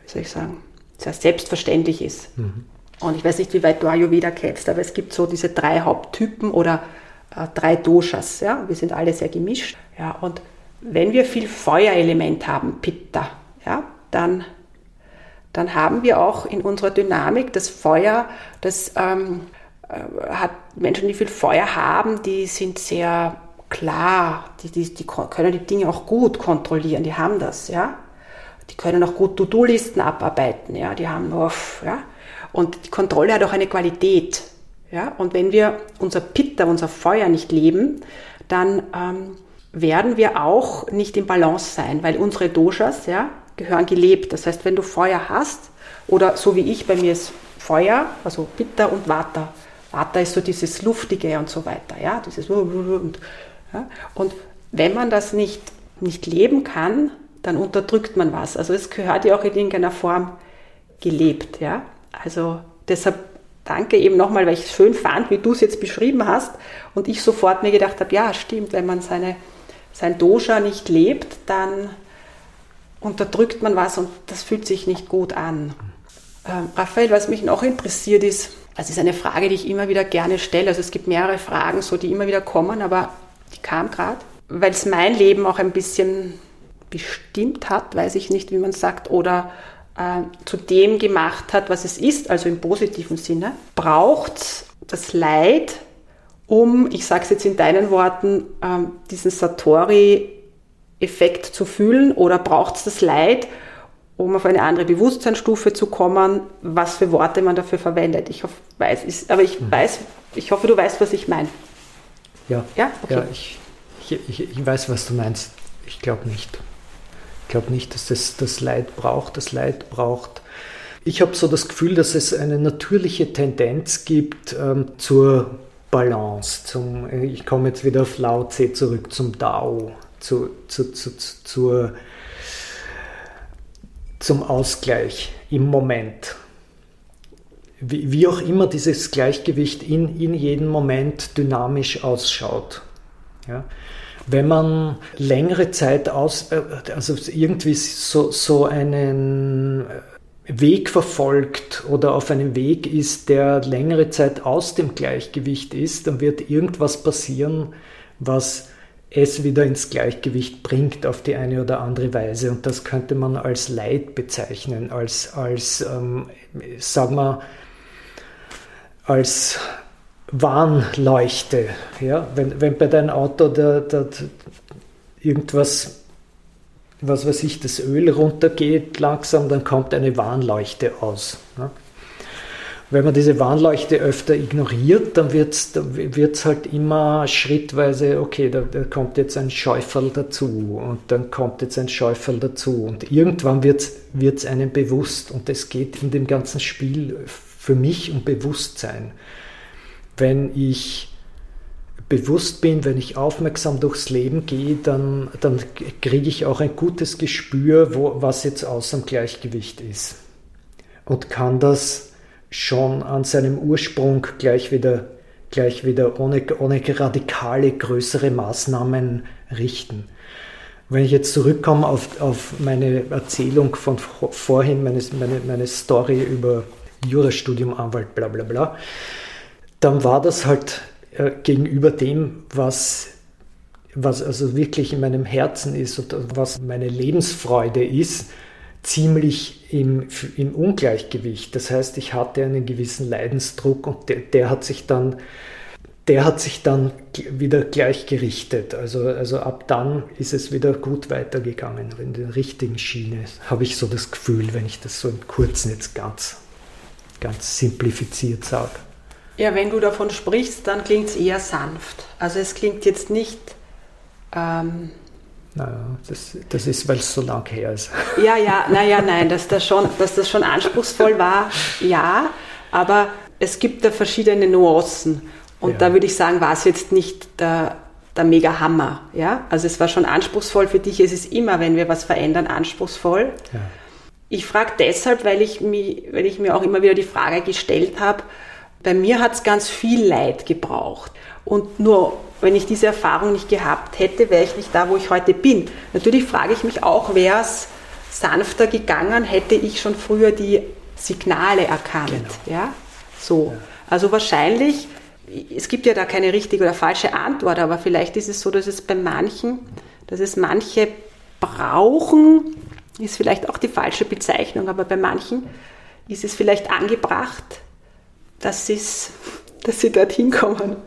wie soll ich sagen, sehr selbstverständlich ist. Mhm. Und ich weiß nicht, wie weit du Ayurveda kennst, aber es gibt so diese drei Haupttypen oder drei Doshas. Ja? Wir sind alle sehr gemischt. Ja? Und wenn wir viel Feuerelement haben, Pitta, ja, dann, dann haben wir auch in unserer Dynamik das Feuer, das ähm, äh, hat Menschen, die viel Feuer haben, die sind sehr klar, die, die, die können die Dinge auch gut kontrollieren, die haben das, ja. Die können auch gut To-Do-Listen abarbeiten, ja, die haben ja. Und die Kontrolle hat auch eine Qualität, ja. Und wenn wir unser Pitta, unser Feuer nicht leben, dann ähm, werden wir auch nicht im Balance sein, weil unsere Doshas, ja, gehören gelebt. Das heißt, wenn du Feuer hast, oder so wie ich, bei mir ist Feuer, also Pitta und Vata. Vata ist so dieses Luftige und so weiter, ja, dieses und, ja? und wenn man das nicht, nicht leben kann, dann unterdrückt man was. Also es gehört ja auch in irgendeiner Form gelebt, ja. Also deshalb danke eben nochmal, weil ich es schön fand, wie du es jetzt beschrieben hast und ich sofort mir gedacht habe, ja, stimmt, wenn man seine, sein Dosha nicht lebt, dann unterdrückt man was und das fühlt sich nicht gut an. Ähm, Raphael, was mich noch interessiert ist, das ist eine Frage, die ich immer wieder gerne stelle. Also es gibt mehrere Fragen, so die immer wieder kommen, aber die kam gerade, weil es mein Leben auch ein bisschen bestimmt hat, weiß ich nicht, wie man sagt, oder äh, zu dem gemacht hat, was es ist, also im positiven Sinne. Braucht das Leid, um, ich sage es jetzt in deinen Worten, äh, diesen Satori-Effekt zu fühlen, oder braucht es das Leid, um auf eine andere Bewusstseinsstufe zu kommen, was für Worte man dafür verwendet. Ich hoffe, weiß, ist, aber ich mhm. weiß, ich hoffe, du weißt, was ich meine. Ja, ja, okay. ja ich, ich, ich weiß, was du meinst. Ich glaube nicht. Ich glaube nicht, dass es das Leid braucht. Das Leid braucht. Ich habe so das Gefühl, dass es eine natürliche Tendenz gibt ähm, zur Balance. Zum, ich komme jetzt wieder auf Lao Tse zurück, zum Dao, zu, zu, zu, zur zum Ausgleich im Moment. Wie, auch immer dieses Gleichgewicht in, in jedem Moment dynamisch ausschaut. Ja. Wenn man längere Zeit aus, äh, also irgendwie so, so einen Weg verfolgt oder auf einem Weg ist, der längere Zeit aus dem Gleichgewicht ist, dann wird irgendwas passieren, was es wieder ins Gleichgewicht bringt auf die eine oder andere Weise. Und das könnte man als Leid bezeichnen, als, als ähm, sagen wir, als Warnleuchte. Ja? Wenn, wenn bei deinem Auto der, der, irgendwas, was weiß ich, das Öl runtergeht langsam, dann kommt eine Warnleuchte aus. Wenn man diese Warnleuchte öfter ignoriert, dann wird es halt immer schrittweise, okay, da, da, kommt jetzt ein Schäuferl dazu und dann kommt jetzt ein Schäuferl dazu und irgendwann wird es einem bewusst und es geht in dem ganzen Spiel für mich um Bewusstsein. Wenn ich bewusst bin, wenn ich aufmerksam durchs Leben gehe, dann, dann kriege ich auch ein gutes Gespür, wo, was jetzt aus dem Gleichgewicht ist und kann das schon an seinem Ursprung gleich wieder, gleich wieder ohne, ohne radikale, größere Maßnahmen richten. Wenn ich jetzt zurückkomme auf, auf meine Erzählung von vorhin, meine, meine, meine Story über Jurastudium, Anwalt, bla bla bla, dann war das halt äh, gegenüber dem, was, was also wirklich in meinem Herzen ist und was meine Lebensfreude ist, ziemlich im, im Ungleichgewicht. Das heißt, ich hatte einen gewissen Leidensdruck und der, der hat sich dann der hat sich dann wieder gleichgerichtet. Also, also ab dann ist es wieder gut weitergegangen, in der richtigen Schiene, habe ich so das Gefühl, wenn ich das so im Kurzen jetzt ganz, ganz simplifiziert sage. Ja, wenn du davon sprichst, dann klingt es eher sanft. Also es klingt jetzt nicht ähm, naja, das, das ist, weil es so lang her ist. Ja, ja, naja, nein, dass das, schon, dass das schon anspruchsvoll war, ja, aber es gibt da verschiedene Nuancen. Und ja. da würde ich sagen, war es jetzt nicht der, der Mega-Hammer. Ja? Also es war schon anspruchsvoll für dich. Es ist immer, wenn wir was verändern, anspruchsvoll. Ja. Ich frage deshalb, weil ich, mich, weil ich mir auch immer wieder die Frage gestellt habe, Bei mir hat es ganz viel Leid gebraucht. Und nur wenn ich diese Erfahrung nicht gehabt hätte, wäre ich nicht da, wo ich heute bin. Natürlich frage ich mich auch, wäre es sanfter gegangen, hätte ich schon früher die Signale erkannt. Genau. Ja? So. Ja. Also wahrscheinlich, es gibt ja da keine richtige oder falsche Antwort, aber vielleicht ist es so, dass es bei manchen, dass es manche brauchen, ist vielleicht auch die falsche Bezeichnung, aber bei manchen ist es vielleicht angebracht, dass, dass sie dorthin kommen.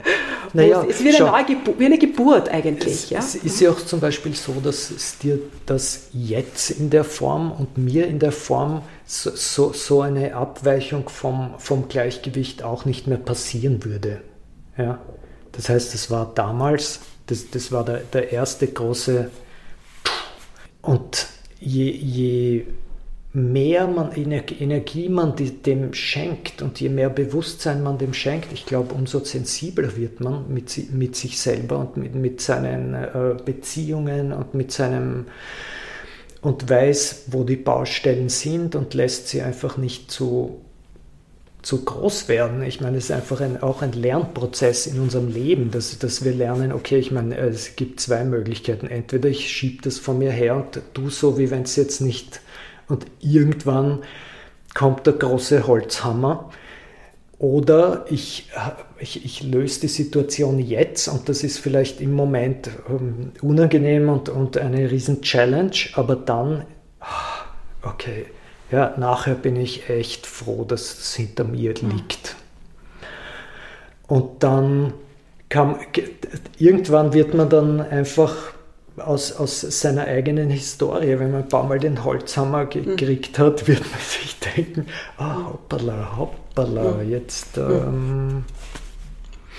Naja, es ist wie eine, Geburt, wie eine Geburt eigentlich. Es, ja? es ist ja auch zum Beispiel so, dass es dir das jetzt in der Form und mir in der Form so, so, so eine Abweichung vom, vom Gleichgewicht auch nicht mehr passieren würde. Ja? Das heißt, das war damals, das, das war der, der erste große und je, je mehr man Energie man dem schenkt und je mehr Bewusstsein man dem schenkt, ich glaube, umso sensibler wird man mit, mit sich selber und mit, mit seinen äh, Beziehungen und mit seinem und weiß, wo die Baustellen sind und lässt sie einfach nicht zu, zu groß werden. Ich meine, es ist einfach ein, auch ein Lernprozess in unserem Leben, dass, dass wir lernen, okay, ich meine, es gibt zwei Möglichkeiten. Entweder ich schiebe das von mir her und tu so, wie wenn es jetzt nicht und irgendwann kommt der große Holzhammer. Oder ich, ich, ich löse die Situation jetzt und das ist vielleicht im Moment ähm, unangenehm und, und eine riesen Challenge, aber dann, ah, okay, ja, nachher bin ich echt froh, dass es hinter mir hm. liegt. Und dann kam, irgendwann wird man dann einfach aus, aus seiner eigenen Historie, wenn man ein paar Mal den Holzhammer hm. gekriegt hat, wird man sich denken, ah, hoppala, hoppala, hm. jetzt... Hm. Ähm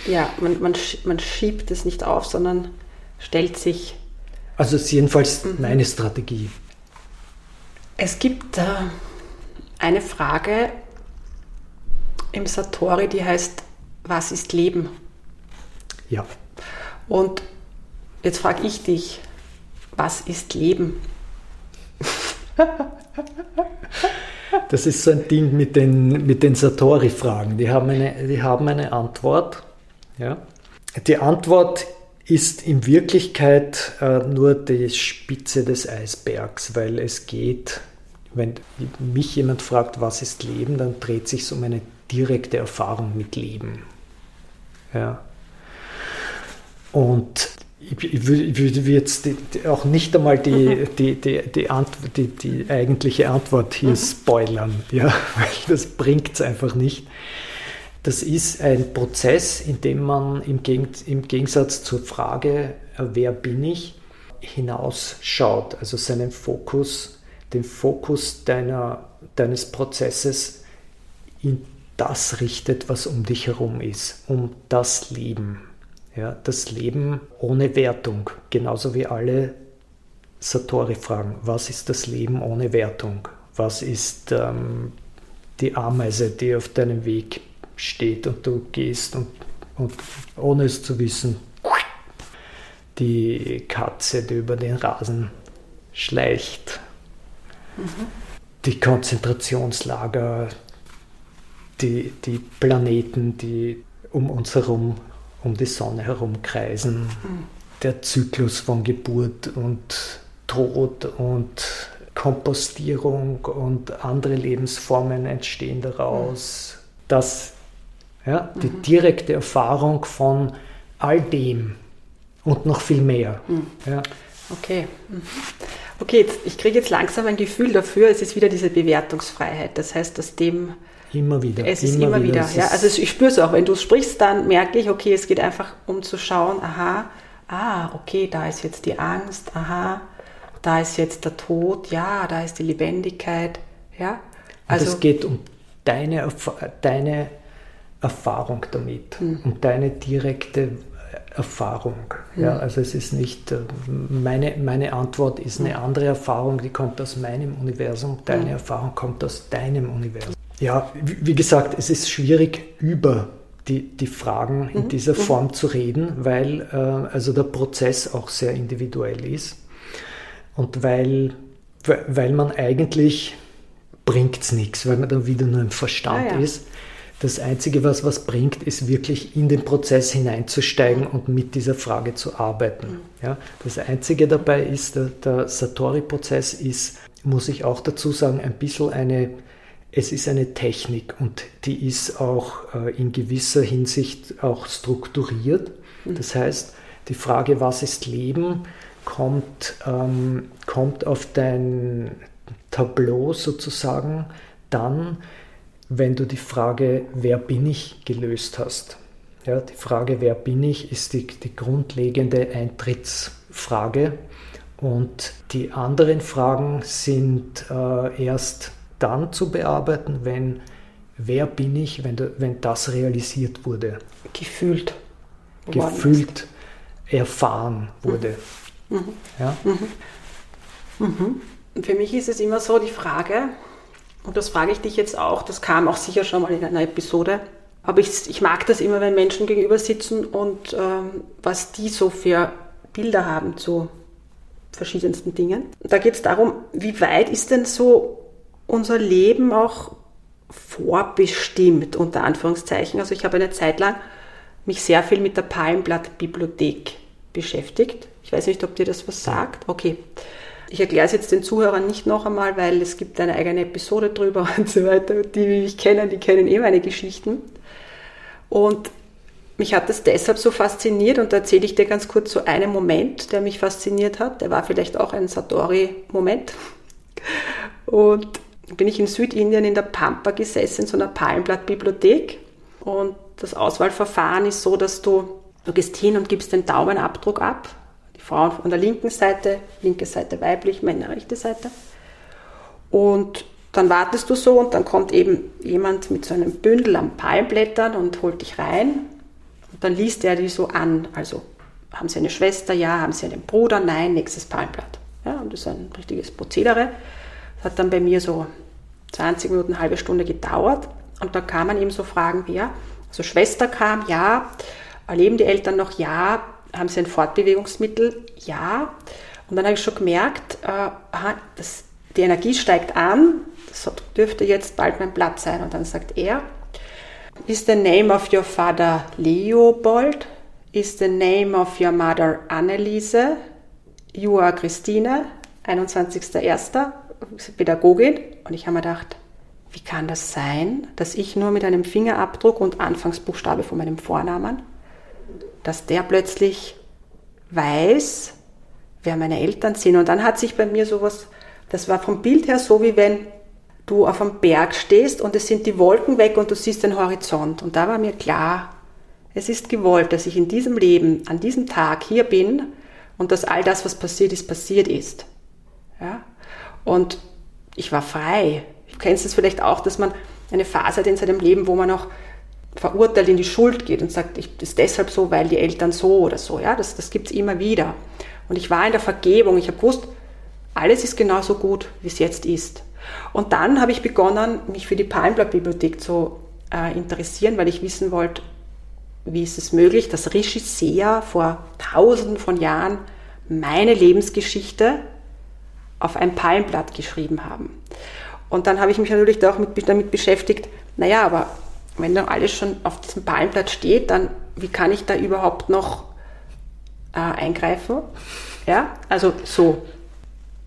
ja, man, man, man schiebt es nicht auf, sondern stellt sich... Also ist jedenfalls mhm. meine Strategie. Es gibt äh, eine Frage im Satori, die heißt, was ist Leben? Ja. Und jetzt frage ich dich, was ist Leben? Das ist so ein Ding mit den, mit den Satori-Fragen. Die, haben eine, die haben eine Antwort. Ja. Die Antwort ist in Wirklichkeit äh, nur die Spitze des Eisbergs, weil es geht, wenn mich jemand fragt, was ist Leben, dann dreht sich um eine direkte Erfahrung mit Leben. Ja. Und ich, würde jetzt auch nicht einmal die, die, die, die, die, eigentliche Antwort hier mhm. spoilern, ja, weil das bringt es einfach nicht. Das ist ein Prozess, in dem man im, im Gegensatz zur Frage, äh, wer bin ich, hinausschaut, also seinen Fokus, den Fokus deiner, deines Prozesses in das richtet, was um dich herum ist, um das Leben. Ja, das Leben ohne Wertung, genauso wie alle Satori-Fragen. Was ist das Leben ohne Wertung? Was ist ähm, die Ameise, die auf deinem Weg steht und du gehst und, und ohne es zu wissen, die Katze, die über den Rasen schleicht, mhm. die Konzentrationslager, die, die Planeten, die um uns herum um die Sonne herum kreisen. Mhm. Der Zyklus von Geburt und Tod und Kompostierung und andere Lebensformen entstehen daraus. Mhm. Das, ja, die mhm. direkte Erfahrung von all dem und noch viel mehr. Mhm. Ja. Okay. Mhm. Okay, ich kriege jetzt langsam ein Gefühl dafür, es ist wieder diese Bewertungsfreiheit. Das heißt, dass dem Immer wieder. Es ist immer, immer wieder. wieder. Ja, also ich spüre es auch, wenn du sprichst, dann merke ich, okay, es geht einfach um zu schauen, aha, ah, okay, da ist jetzt die Angst, aha, da ist jetzt der Tod, ja, da ist die Lebendigkeit, ja. Also es geht um deine, deine Erfahrung damit, mhm. um deine direkte Erfahrung. Ja, also es ist nicht, äh, meine, meine Antwort ist eine hm. andere Erfahrung, die kommt aus meinem Universum, deine hm. Erfahrung kommt aus deinem Universum. Ja, wie gesagt, es ist schwierig über die, die Fragen in mhm. dieser mhm. Form zu reden, weil äh, also der Prozess auch sehr individuell ist und weil, weil man eigentlich bringt es nichts, weil man dann wieder nur im Verstand ah, ja. ist. Das Einzige, was was bringt, ist wirklich in den Prozess hineinzusteigen und mit dieser Frage zu arbeiten. Ja, das Einzige dabei ist, der, der Satori-Prozess ist, muss ich auch dazu sagen, ein bisschen eine, es ist eine Technik und die ist auch äh, in gewisser Hinsicht auch strukturiert. Das heißt, die Frage, was ist Leben, kommt, ähm, kommt auf dein Tableau sozusagen dann, wenn du die Frage, wer bin ich, gelöst hast. Ja, die Frage, wer bin ich, ist die, die grundlegende Eintrittsfrage. Und die anderen Fragen sind äh, erst dann zu bearbeiten, wenn wer bin ich, wenn, wenn das realisiert wurde. Gefühlt. Gefühlt erfahren wurde. Mhm. Ja? Mhm. Mhm. Für mich ist es immer so die Frage, und das frage ich dich jetzt auch, das kam auch sicher schon mal in einer Episode, aber ich, ich mag das immer, wenn Menschen gegenüber sitzen und ähm, was die so für Bilder haben zu verschiedensten Dingen. Da geht es darum, wie weit ist denn so unser Leben auch vorbestimmt, unter Anführungszeichen. Also ich habe eine Zeit lang mich sehr viel mit der Palmblatt-Bibliothek beschäftigt. Ich weiß nicht, ob dir das was sagt. Okay. Ich erkläre es jetzt den Zuhörern nicht noch einmal, weil es gibt eine eigene Episode drüber und so weiter. Die, die mich kennen, die kennen eh meine Geschichten. Und mich hat das deshalb so fasziniert und da erzähle ich dir ganz kurz so einen Moment, der mich fasziniert hat. Der war vielleicht auch ein Satori-Moment. Und bin ich in Südindien in der Pampa gesessen, in so einer Palmblatt-Bibliothek. Und das Auswahlverfahren ist so, dass du, du gehst hin und gibst den Daumenabdruck ab. Die Frauen von der linken Seite, linke Seite weiblich, Männer rechte Seite. Und dann wartest du so und dann kommt eben jemand mit so einem Bündel an Palmblättern und holt dich rein. Und dann liest er die so an. Also, haben Sie eine Schwester? Ja. Haben Sie einen Bruder? Nein. Nächstes Palmblatt. Ja, und das ist ein richtiges Prozedere. Hat dann bei mir so 20 Minuten, eine halbe Stunde gedauert. Und da kann man eben so fragen, wer. Also Schwester kam, ja. Erleben die Eltern noch? Ja. Haben sie ein Fortbewegungsmittel? Ja. Und dann habe ich schon gemerkt, äh, aha, das, die Energie steigt an, das dürfte jetzt bald mein Platz sein. Und dann sagt er, is the name of your father Leopold? Is the name of your mother Anneliese? You are Christine, 21.01. Pädagogin. Und ich habe mir gedacht, wie kann das sein, dass ich nur mit einem Fingerabdruck und Anfangsbuchstabe von meinem Vornamen, dass der plötzlich weiß, wer meine Eltern sind. Und dann hat sich bei mir sowas, das war vom Bild her so, wie wenn du auf einem Berg stehst und es sind die Wolken weg und du siehst den Horizont. Und da war mir klar, es ist gewollt, dass ich in diesem Leben, an diesem Tag hier bin und dass all das, was passiert ist, passiert ist. Ja? Und ich war frei. Du kennst es vielleicht auch, dass man eine Phase hat in seinem Leben, wo man auch verurteilt in die Schuld geht und sagt, ich ist deshalb so, weil die Eltern so oder so. Ja, das, das gibt es immer wieder. Und ich war in der Vergebung. Ich habe gewusst, alles ist genauso gut, wie es jetzt ist. Und dann habe ich begonnen, mich für die Palmblatt-Bibliothek zu äh, interessieren, weil ich wissen wollte, wie ist es möglich, dass Rishi Seher vor tausenden von Jahren meine Lebensgeschichte auf ein Palmblatt geschrieben haben. Und dann habe ich mich natürlich auch mit, damit beschäftigt, naja, aber wenn dann alles schon auf diesem Palmblatt steht, dann wie kann ich da überhaupt noch äh, eingreifen? Ja, also so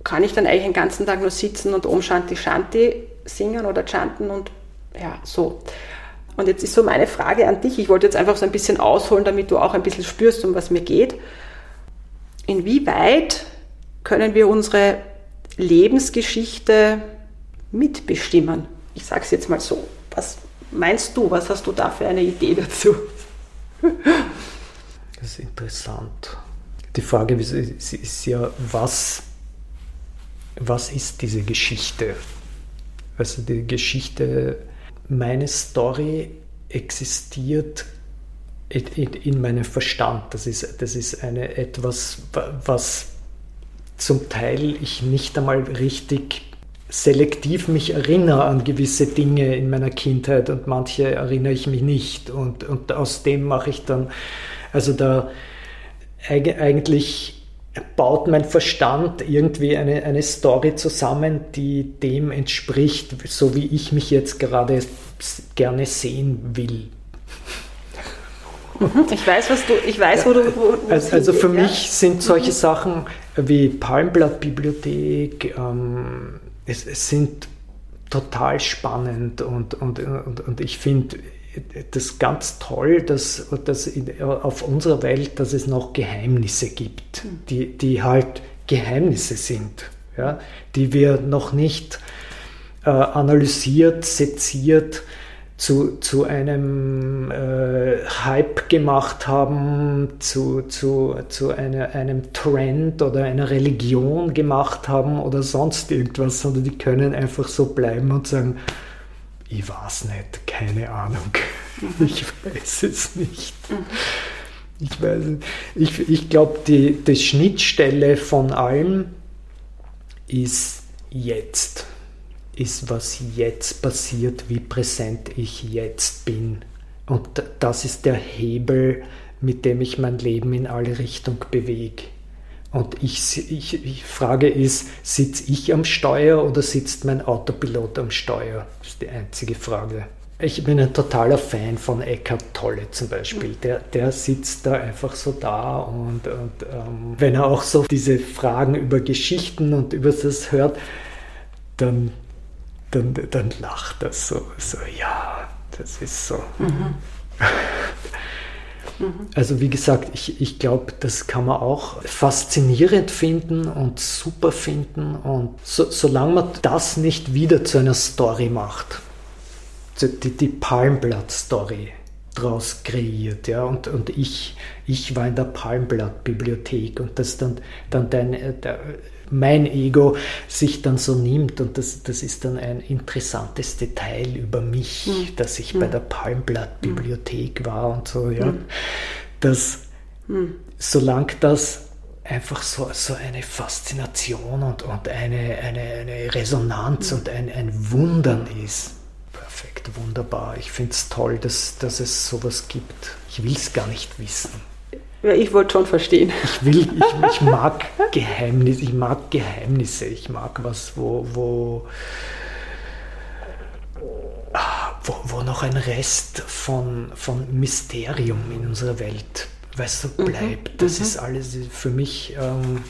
kann ich dann eigentlich den ganzen Tag nur sitzen und Om Shanti Shanti singen oder chanten und ja, so. Und jetzt ist so meine Frage an dich. Ich wollte jetzt einfach so ein bisschen ausholen, damit du auch ein bisschen spürst, um was mir geht. Inwieweit können wir unsere Lebensgeschichte mitbestimmen? Ich sage es jetzt mal so. Was meinst du? Was hast du da für eine Idee dazu? Das ist interessant. Die Frage ist ja, was, was ist diese Geschichte? Also die Geschichte, meine Story existiert in meinem Verstand. Das ist, das ist eine, etwas, was zum Teil ich nicht einmal richtig selektiv mich erinnere an gewisse Dinge in meiner Kindheit und manche erinnere ich mich nicht. Und, und aus dem mache ich dann, also da eigentlich baut mein Verstand irgendwie eine, eine Story zusammen, die dem entspricht, so wie ich mich jetzt gerade gerne sehen will. Ich weiß, was du, ich weiß, wo du. Wo, wo also, also, für ja? mich sind solche. Sachen wie Palmblattbibliothek, ähm, es, es, sind total spannend und, und, und, und ich finde das ganz toll, dass, dass in, auf unserer Welt, dass es noch Geheimnisse gibt, mhm. die, die halt Geheimnisse sind, ja, die wir noch nicht äh, analysiert, seziert, zu, zu einem äh, Hype gemacht haben, zu, zu, zu einer, einem Trend oder einer Religion gemacht haben oder sonst irgendwas, sondern die können einfach so bleiben und sagen, ich weiß nicht, keine Ahnung, mhm. ich weiß es nicht. Ich weiß. Ich, ich glaube, die, die Schnittstelle von allem ist jetzt ist, was jetzt passiert, wie präsent ich jetzt bin. Und das ist der Hebel, mit dem ich mein Leben in alle Richtungen bewege. Und ich, ich, ich frage ist, sitze ich am Steuer oder sitzt mein Autopilot am Steuer? Das ist die einzige Frage. Ich bin ein totaler Fan von Eckhart Tolle zum Beispiel. Der, der sitzt da einfach so da und, und ähm, wenn er auch so diese Fragen über Geschichten und über das hört, dann dann, dann lacht er so, so, ja, das ist so. Mhm. Also wie gesagt, ich, ich glaube, das kann man auch faszinierend finden und super finden. Und so, solange man das nicht wieder zu einer Story macht, die, die Palmblatt-Story draus kreiert, ja, und, und ich, ich war in der Palmblatt-Bibliothek und das dann, dann dein, der, mein Ego sich dann so nimmt und das, das ist dann ein interessantes Detail über mich, mhm. dass ich mhm. bei der Palmblatt-Bibliothek mhm. war und so, ja. Mhm. Dass mhm. solange das einfach so, so eine Faszination und, und eine, eine, eine Resonanz mhm. und ein, ein Wundern ist. Perfekt, wunderbar. Ich finde es toll, dass, dass es sowas gibt. Ich will es gar nicht wissen. Ja, ich wollte schon verstehen. Ich will, ich, ich mag Geheimnisse, ich mag Geheimnisse, ich mag was, wo, wo, wo, wo noch ein Rest von, von Mysterium in unserer Welt, weißt du, mhm. bleibt. Mhm. Das ist alles für mich. Ähm,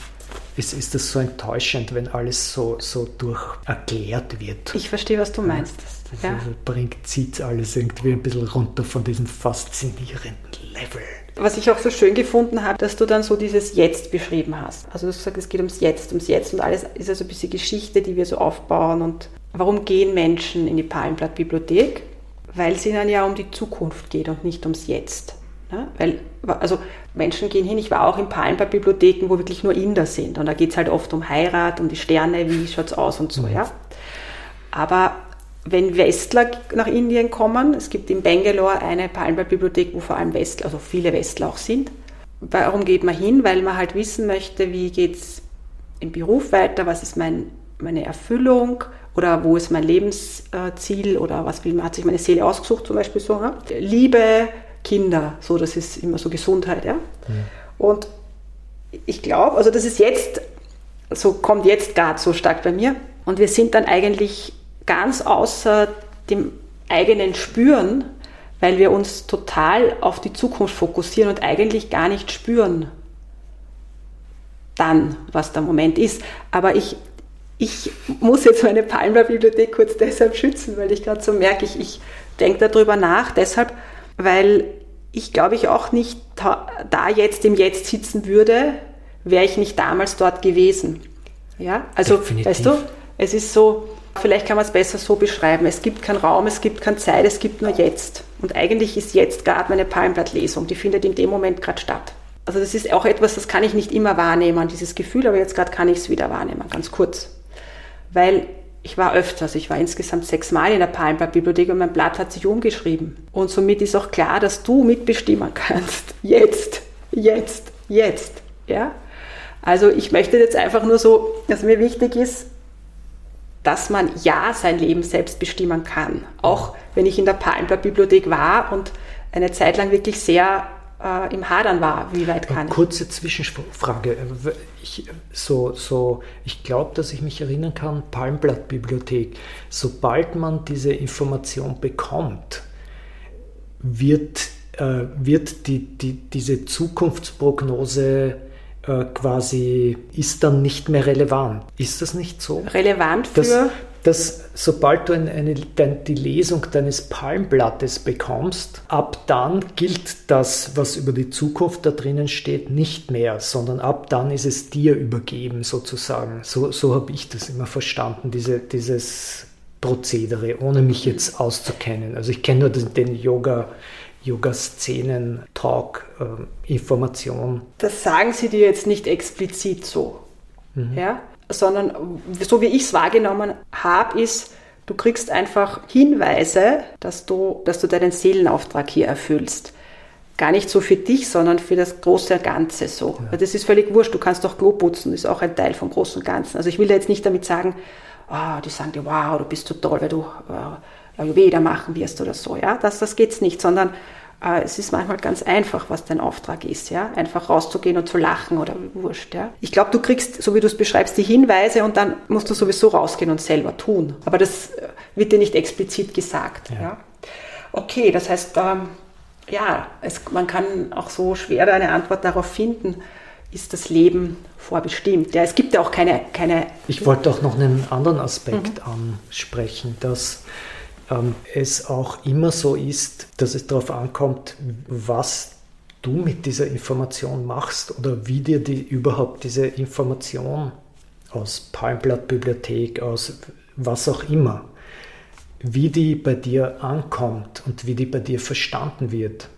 ist, ist das so enttäuschend, wenn alles so, so durch erklärt wird. Ich verstehe, was du meinst. Das, ja. bringt, zieht alles irgendwie ein bisschen runter von diesem faszinierenden Level. Was ich auch so schön gefunden habe, dass du dann so dieses Jetzt beschrieben hast. Also du hast gesagt, es geht ums Jetzt, ums Jetzt und alles ist also ein bisschen Geschichte, die wir so aufbauen. Und warum gehen Menschen in die Palmblatt-Bibliothek? Weil es ihnen ja um die Zukunft geht und nicht ums Jetzt. Ja, weil, also Menschen gehen hin, ich war auch in Palmblatt-Bibliotheken, wo wirklich nur Inder sind. Und da geht es halt oft um Heirat, um die Sterne, wie schaut es aus und so, mhm. ja. Aber wenn Westler nach Indien kommen, es gibt in Bangalore eine Palmblatt-Bibliothek, wo vor allem Westler, also viele Westler auch sind. Warum geht man hin? Weil man halt wissen möchte, wie geht es im Beruf weiter, was ist mein, meine Erfüllung oder wo ist mein Lebensziel oder was will, hat sich meine Seele ausgesucht, zum Beispiel so. Ja? Liebe, Kinder, so, das ist immer so Gesundheit. Ja? ja. Und ich glaube, also das ist jetzt, so kommt jetzt gerade so stark bei mir. Und wir sind dann eigentlich ganz außer dem eigenen Spüren, weil wir uns total auf die Zukunft fokussieren und eigentlich gar nicht spüren dann, was der Moment ist. Aber ich, ich muss jetzt meine Palmer-Bibliothek kurz deshalb schützen, weil ich gerade so merke, ich, ich denke darüber nach, deshalb, weil ich glaube ich auch nicht da jetzt im Jetzt sitzen würde, wäre ich nicht damals dort gewesen. Ja, also, Definitiv. weißt du, es ist so, Vielleicht kann man es besser so beschreiben. Es gibt keinen Raum, es gibt keine Zeit, es gibt nur jetzt. Und eigentlich ist jetzt gerade meine Palmblattlesung, die findet in dem Moment gerade statt. Also das ist auch etwas, das kann ich nicht immer wahrnehmen, dieses Gefühl, aber jetzt gerade kann ich es wieder wahrnehmen, ganz kurz. Weil ich war öfters, ich war insgesamt sechsmal in der Palmblatt-Bibliothek und mein Blatt hat sich umgeschrieben. Und somit ist auch klar, dass du mitbestimmen kannst. Jetzt, jetzt, jetzt. Ja? Also ich möchte jetzt einfach nur so, dass mir wichtig ist, dass man ja sein Leben selbst bestimmen kann. Auch wenn ich in der Palmblatt-Bibliothek war und eine Zeit lang wirklich sehr äh, im Hadern war, wie weit kann ich. Kurze Zwischenfrage. Ich, so, so, ich glaube, dass ich mich erinnern kann, Palmblatt-Bibliothek, sobald man diese Information bekommt, wird, äh, wird die, die, diese Zukunftsprognose äh, quasi, ist dann nicht mehr relevant. Ist das nicht so? Relevant für? Dass, dass sobald du eine, eine, die Lesung deines Palmblattes bekommst, ab dann gilt das, was über die Zukunft da drinnen steht, nicht mehr, sondern ab dann ist es dir übergeben sozusagen. So, so habe ich das immer verstanden, diese, dieses Prozedere, ohne mich jetzt auszukennen. Also ich kenne nur den, den Yoga. Yoga-Szenen, Talk, äh, Information. Das sagen Sie dir jetzt nicht explizit so. Mhm. Ja? sondern so wie ich es wahrgenommen habe, ist, du kriegst einfach Hinweise, dass du, dass du deinen Seelenauftrag hier erfüllst. Gar nicht so für dich, sondern für das große Ganze so. Ja. Das ist völlig wurscht. Du kannst doch Klo putzen, ist auch ein Teil vom großen Ganzen. Also ich will da jetzt nicht damit sagen, oh, die sagen dir, wow, du bist so toll, weil du äh, Ayurveda machen wirst oder so. Ja, das, das geht's nicht, sondern äh, es ist manchmal ganz einfach, was dein Auftrag ist, ja. Einfach rauszugehen und zu lachen oder wurscht, ja. Ich glaube, du kriegst, so wie du es beschreibst, die Hinweise und dann musst du sowieso rausgehen und selber tun. Aber das äh, wird dir nicht explizit gesagt, ja. ja? Okay, das heißt, ähm, ja, es, man kann auch so schwer eine Antwort darauf finden, ist das Leben vorbestimmt. Ja, es gibt ja auch keine, keine. Ich wollte auch noch einen anderen Aspekt mhm. ansprechen, dass ähm, es auch immer so ist, dass es darauf ankommt, was du mit dieser Information machst oder wie dir die, überhaupt diese Information aus Palmblatt-Bibliothek, aus was auch immer, wie die bei dir ankommt und wie die bei dir verstanden wird.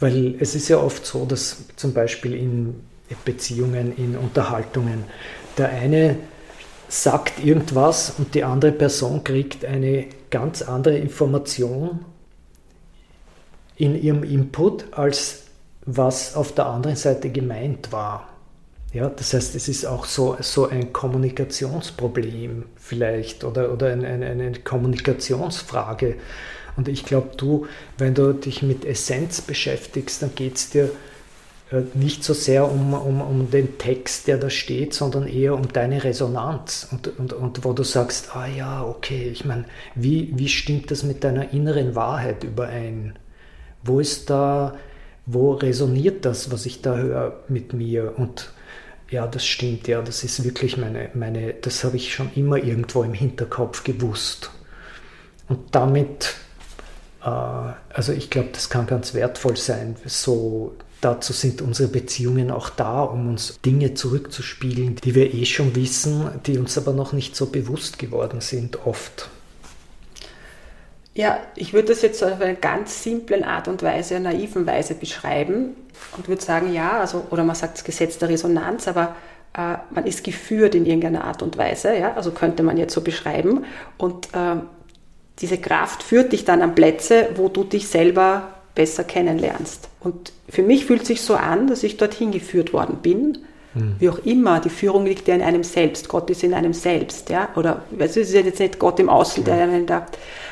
Weil es ist ja oft so, dass zum Beispiel in Beziehungen, in Unterhaltungen, der eine sagt irgendwas und die andere Person kriegt eine ganz andere Information in ihrem Input, als was auf der anderen Seite gemeint war. Ja, das heißt, es ist auch so, so ein Kommunikationsproblem vielleicht oder, oder ein, ein, eine Kommunikationsfrage. Und ich glaube, du, wenn du dich mit Essenz beschäftigst, dann geht es dir nicht so sehr um, um, um den Text, der da steht, sondern eher um deine Resonanz und, und, und wo du sagst, ah ja, okay, ich meine, wie, wie stimmt das mit deiner inneren Wahrheit überein? Wo ist da, wo resoniert das, was ich da höre mit mir? Und ja, das stimmt, ja, das ist wirklich meine, meine das habe ich schon immer irgendwo im Hinterkopf gewusst. Und damit, äh, also ich glaube, das kann ganz wertvoll sein, so Dazu sind unsere Beziehungen auch da, um uns Dinge zurückzuspiegeln, die wir eh schon wissen, die uns aber noch nicht so bewusst geworden sind, oft. Ja, ich würde das jetzt auf eine ganz simple Art und Weise, naiven Weise beschreiben und würde sagen, ja, also, oder man sagt das Gesetz der Resonanz, aber äh, man ist geführt in irgendeiner Art und Weise, ja, also könnte man jetzt so beschreiben. Und äh, diese Kraft führt dich dann an Plätze, wo du dich selber besser kennenlernst. Und für mich fühlt sich so an, dass ich dorthin geführt worden bin. Mhm. Wie auch immer, die Führung liegt ja in einem selbst. Gott ist in einem selbst, ja. Oder es ist ja jetzt nicht Gott im Außen, der einen da.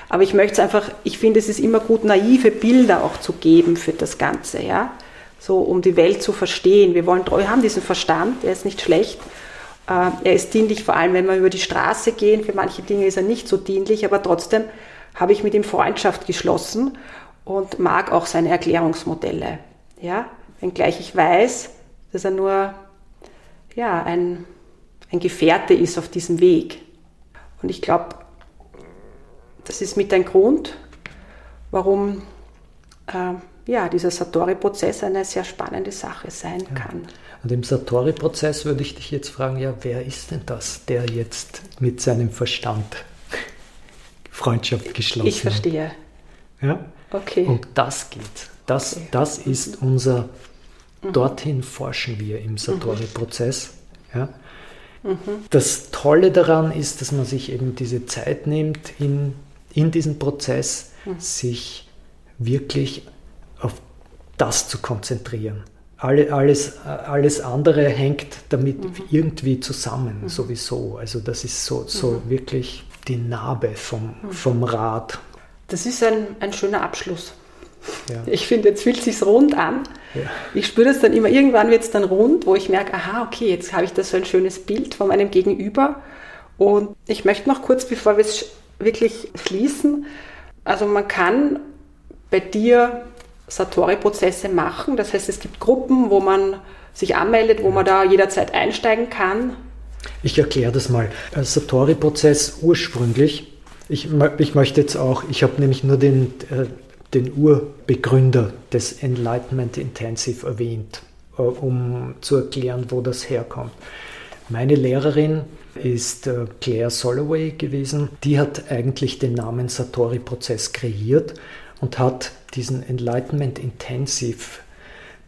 Aber ich möchte es einfach, ich finde, es ist immer gut, naive Bilder auch zu geben für das Ganze, ja. So, um die Welt zu verstehen. Wir wollen, wir haben diesen Verstand, der ist nicht schlecht. Äh, er ist dienlich, vor allem wenn wir über die Straße gehen. Für manche Dinge ist er nicht so dienlich, aber trotzdem habe ich mit ihm Freundschaft geschlossen und mag auch seine Erklärungsmodelle. Ja? Wenngleich ich weiß, dass er nur ja, ein, ein Gefährte ist auf diesem Weg. Und ich glaube, das ist mit ein Grund, warum äh, ja, dieser Satori-Prozess eine sehr spannende Sache sein ja. kann. Und im Satori-Prozess würde ich dich jetzt fragen, ja, wer ist denn das, der jetzt mit seinem Verstand Freundschaft geschlossen hat? Ich verstehe. Hat? Ja? Okay. Und das geht. Das, okay. das ist unser, mhm. dorthin forschen wir im Satori-Prozess. Ja? Mhm. Das Tolle daran ist, dass man sich eben diese Zeit nimmt, in, in diesem Prozess mhm. sich wirklich auf das zu konzentrieren. Alle, alles, alles andere hängt damit mhm. irgendwie zusammen, mhm. sowieso. Also das ist so, so mhm. wirklich die Narbe vom, vom Rad. Das ist ein, ein schöner Abschluss. Ja. Ich finde, jetzt fühlt es sich rund an. Ja. Ich spüre das dann immer, irgendwann wird es dann rund, wo ich merke, aha, okay, jetzt habe ich da so ein schönes Bild von meinem Gegenüber. Und ich möchte noch kurz, bevor wir es wirklich schließen, also man kann bei dir Satori-Prozesse machen. Das heißt, es gibt Gruppen, wo man sich anmeldet, wo man da jederzeit einsteigen kann. Ich erkläre das mal. Satori-Prozess ursprünglich, ich, ich möchte jetzt auch, ich habe nämlich nur den, äh, den Urbegründer des Enlightenment Intensive erwähnt, äh, um zu erklären, wo das herkommt. Meine Lehrerin ist äh, Claire Soloway gewesen. Die hat eigentlich den Namen Satori-Prozess kreiert und hat diesen Enlightenment Intensive,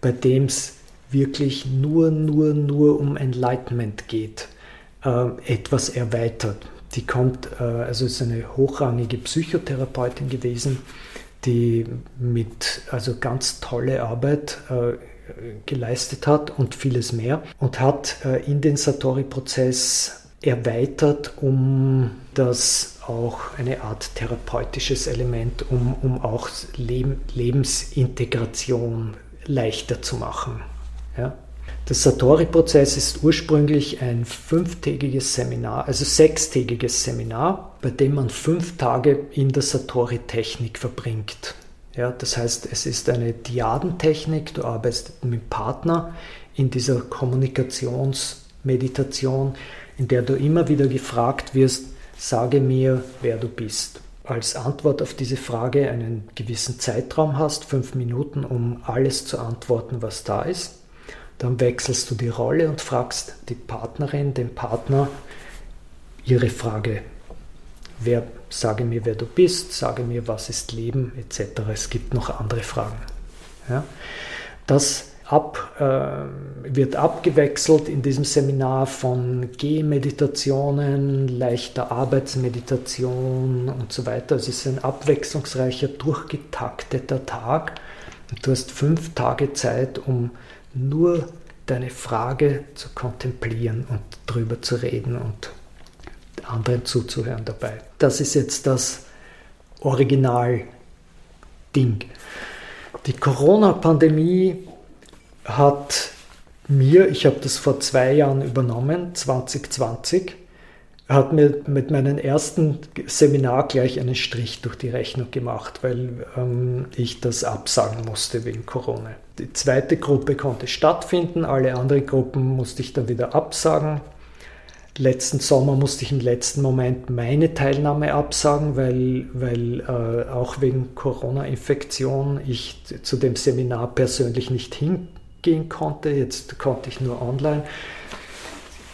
bei dem es wirklich nur, nur, nur um Enlightenment geht, äh, etwas erweitert. Die kommt, äh, also ist eine hochrangige Psychotherapeutin gewesen, die mit also ganz tolle Arbeit äh, geleistet hat und vieles mehr und hat äh, in den Satori-Prozess erweitert um das auch eine Art therapeutisches Element, um, um auch Leb Lebensintegration leichter zu machen. Ja? Der Satori-Prozess ist ursprünglich ein fünftägiges Seminar, also sechstägiges Seminar, bei dem man fünf Tage in der Satori-Technik verbringt. Ja, das heißt, es ist eine Diadentechnik, du arbeitest mit Partner in dieser Kommunikationsmeditation, in der du immer wieder gefragt wirst, sage mir, wer du bist. Als Antwort auf diese Frage einen gewissen Zeitraum hast, fünf Minuten, um alles zu antworten, was da ist. Dann wechselst du die Rolle und fragst die Partnerin, den Partner ihre Frage. Wer, sage mir, wer du bist, sage mir, was ist Leben, etc. Es gibt noch andere Fragen. Ja? Das ab, äh, wird abgewechselt in diesem Seminar von Gehmeditationen, leichter Arbeitsmeditation und so weiter. Es ist ein abwechslungsreicher, durchgetakteter Tag. Du hast fünf Tage Zeit, um nur deine Frage zu kontemplieren und drüber zu reden und anderen zuzuhören dabei. Das ist jetzt das Original-Ding. Die Corona-Pandemie hat mir, ich habe das vor zwei Jahren übernommen, 2020, hat mir mit meinem ersten Seminar gleich einen Strich durch die Rechnung gemacht, weil ähm, ich das absagen musste wegen Corona. Die zweite Gruppe konnte stattfinden, alle anderen Gruppen musste ich dann wieder absagen. Letzten Sommer musste ich im letzten Moment meine Teilnahme absagen, weil, weil äh, auch wegen Corona-Infektion ich zu dem Seminar persönlich nicht hingehen konnte. Jetzt konnte ich nur online.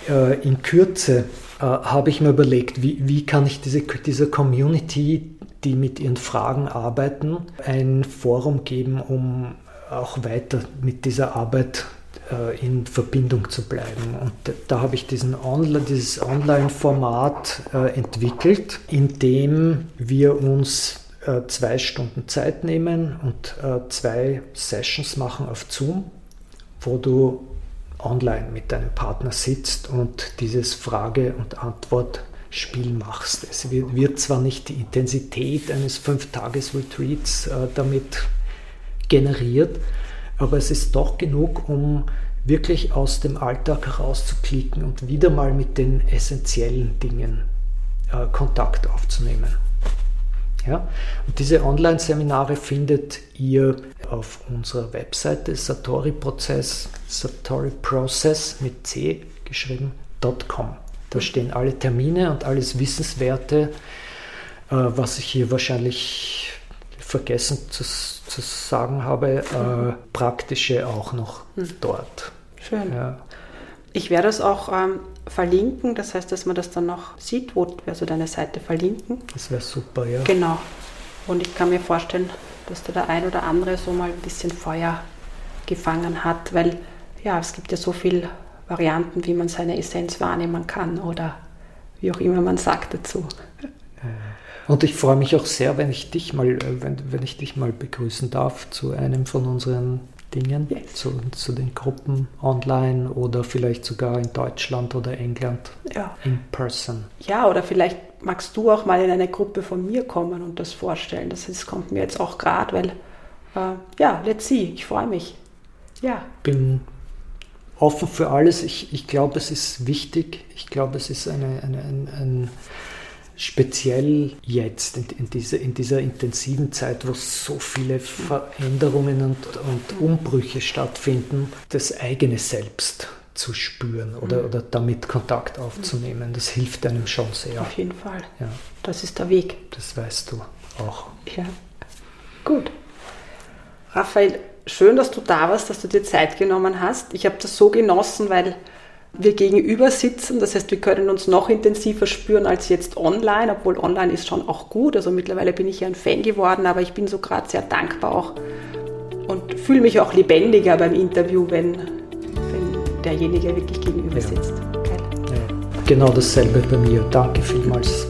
Äh, in Kürze äh, habe ich mir überlegt, wie, wie kann ich diese, dieser Community, die mit ihren Fragen arbeiten, ein Forum geben, um auch weiter mit dieser Arbeit äh, in Verbindung zu bleiben. Und da habe ich diesen Online, dieses Online-Format äh, entwickelt, in dem wir uns äh, zwei Stunden Zeit nehmen und äh, zwei Sessions machen auf Zoom, wo du online mit deinem Partner sitzt und dieses Frage- und Antwortspiel machst. Es wird zwar nicht die Intensität eines Fünf-Tages-Retreats äh, damit generiert, aber es ist doch genug, um wirklich aus dem Alltag herauszuklicken und wieder mal mit den essentiellen Dingen äh, Kontakt aufzunehmen. Ja? Und diese Online-Seminare findet ihr auf unserer Webseite Satori Prozess, Satori Process mit C geschrieben.com. Da stehen alle Termine und alles Wissenswerte, äh, was ich hier wahrscheinlich vergessen zu, zu sagen habe, äh, praktische auch noch hm. dort. Schön. Ja. Ich werde es auch ähm, verlinken, das heißt, dass man das dann noch sieht, wo wir du deine Seite verlinken. Das wäre super, ja. Genau. Und ich kann mir vorstellen, dass da der ein oder andere so mal ein bisschen Feuer gefangen hat, weil ja, es gibt ja so viele Varianten, wie man seine Essenz wahrnehmen kann oder wie auch immer man sagt dazu. Und ich freue mich auch sehr, wenn ich dich mal, äh, wenn, wenn ich dich mal begrüßen darf zu einem von unseren Dingen, yes. zu, zu, den Gruppen online oder vielleicht sogar in Deutschland oder England ja. in person. Ja, oder vielleicht magst du auch mal in eine Gruppe von mir kommen und das vorstellen. Das, das kommt mir jetzt auch gerade, weil äh, ja, let's see, ich freue mich. Ja. Bin offen für alles. Ich, ich glaube, es ist wichtig. Ich glaube, es ist eine, eine, ein, ein speziell jetzt in, in, diese, in dieser intensiven Zeit, wo so viele Veränderungen und, und Umbrüche stattfinden, das eigene Selbst zu spüren oder, mhm. oder damit Kontakt aufzunehmen. Das hilft einem schon sehr. Auf jeden Fall. Ja. Das ist der Weg. Das weißt du auch. Ja. Gut. Raphael, schön, dass du da warst, dass du dir Zeit genommen hast. Ich habe das so genossen, weil wir gegenüber sitzen. Das heißt, wir können uns noch intensiver spüren als jetzt online, obwohl online ist schon auch gut. Also mittlerweile bin ich ja ein Fan geworden, aber ich bin so gerade sehr dankbar auch und fühle mich auch lebendiger beim Interview, wenn, wenn derjenige wirklich gegenüber ja. sitzt. Ja. Genau dasselbe bei mir. Danke vielmals.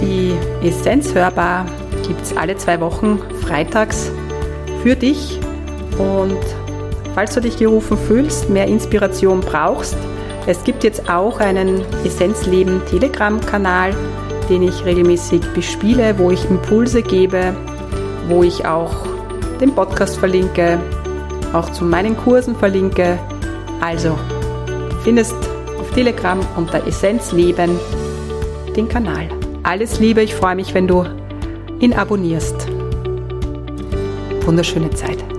Die Essenz hörbar gibt es alle zwei Wochen freitags für dich. Und falls du dich gerufen fühlst, mehr Inspiration brauchst, es gibt jetzt auch einen Essenzleben Telegram-Kanal, den ich regelmäßig bespiele, wo ich Impulse gebe, wo ich auch den Podcast verlinke, auch zu meinen Kursen verlinke. Also, findest auf Telegram unter Essenzleben den Kanal. Alles Liebe, ich freue mich, wenn du ihn abonnierst wunderschöne Zeit.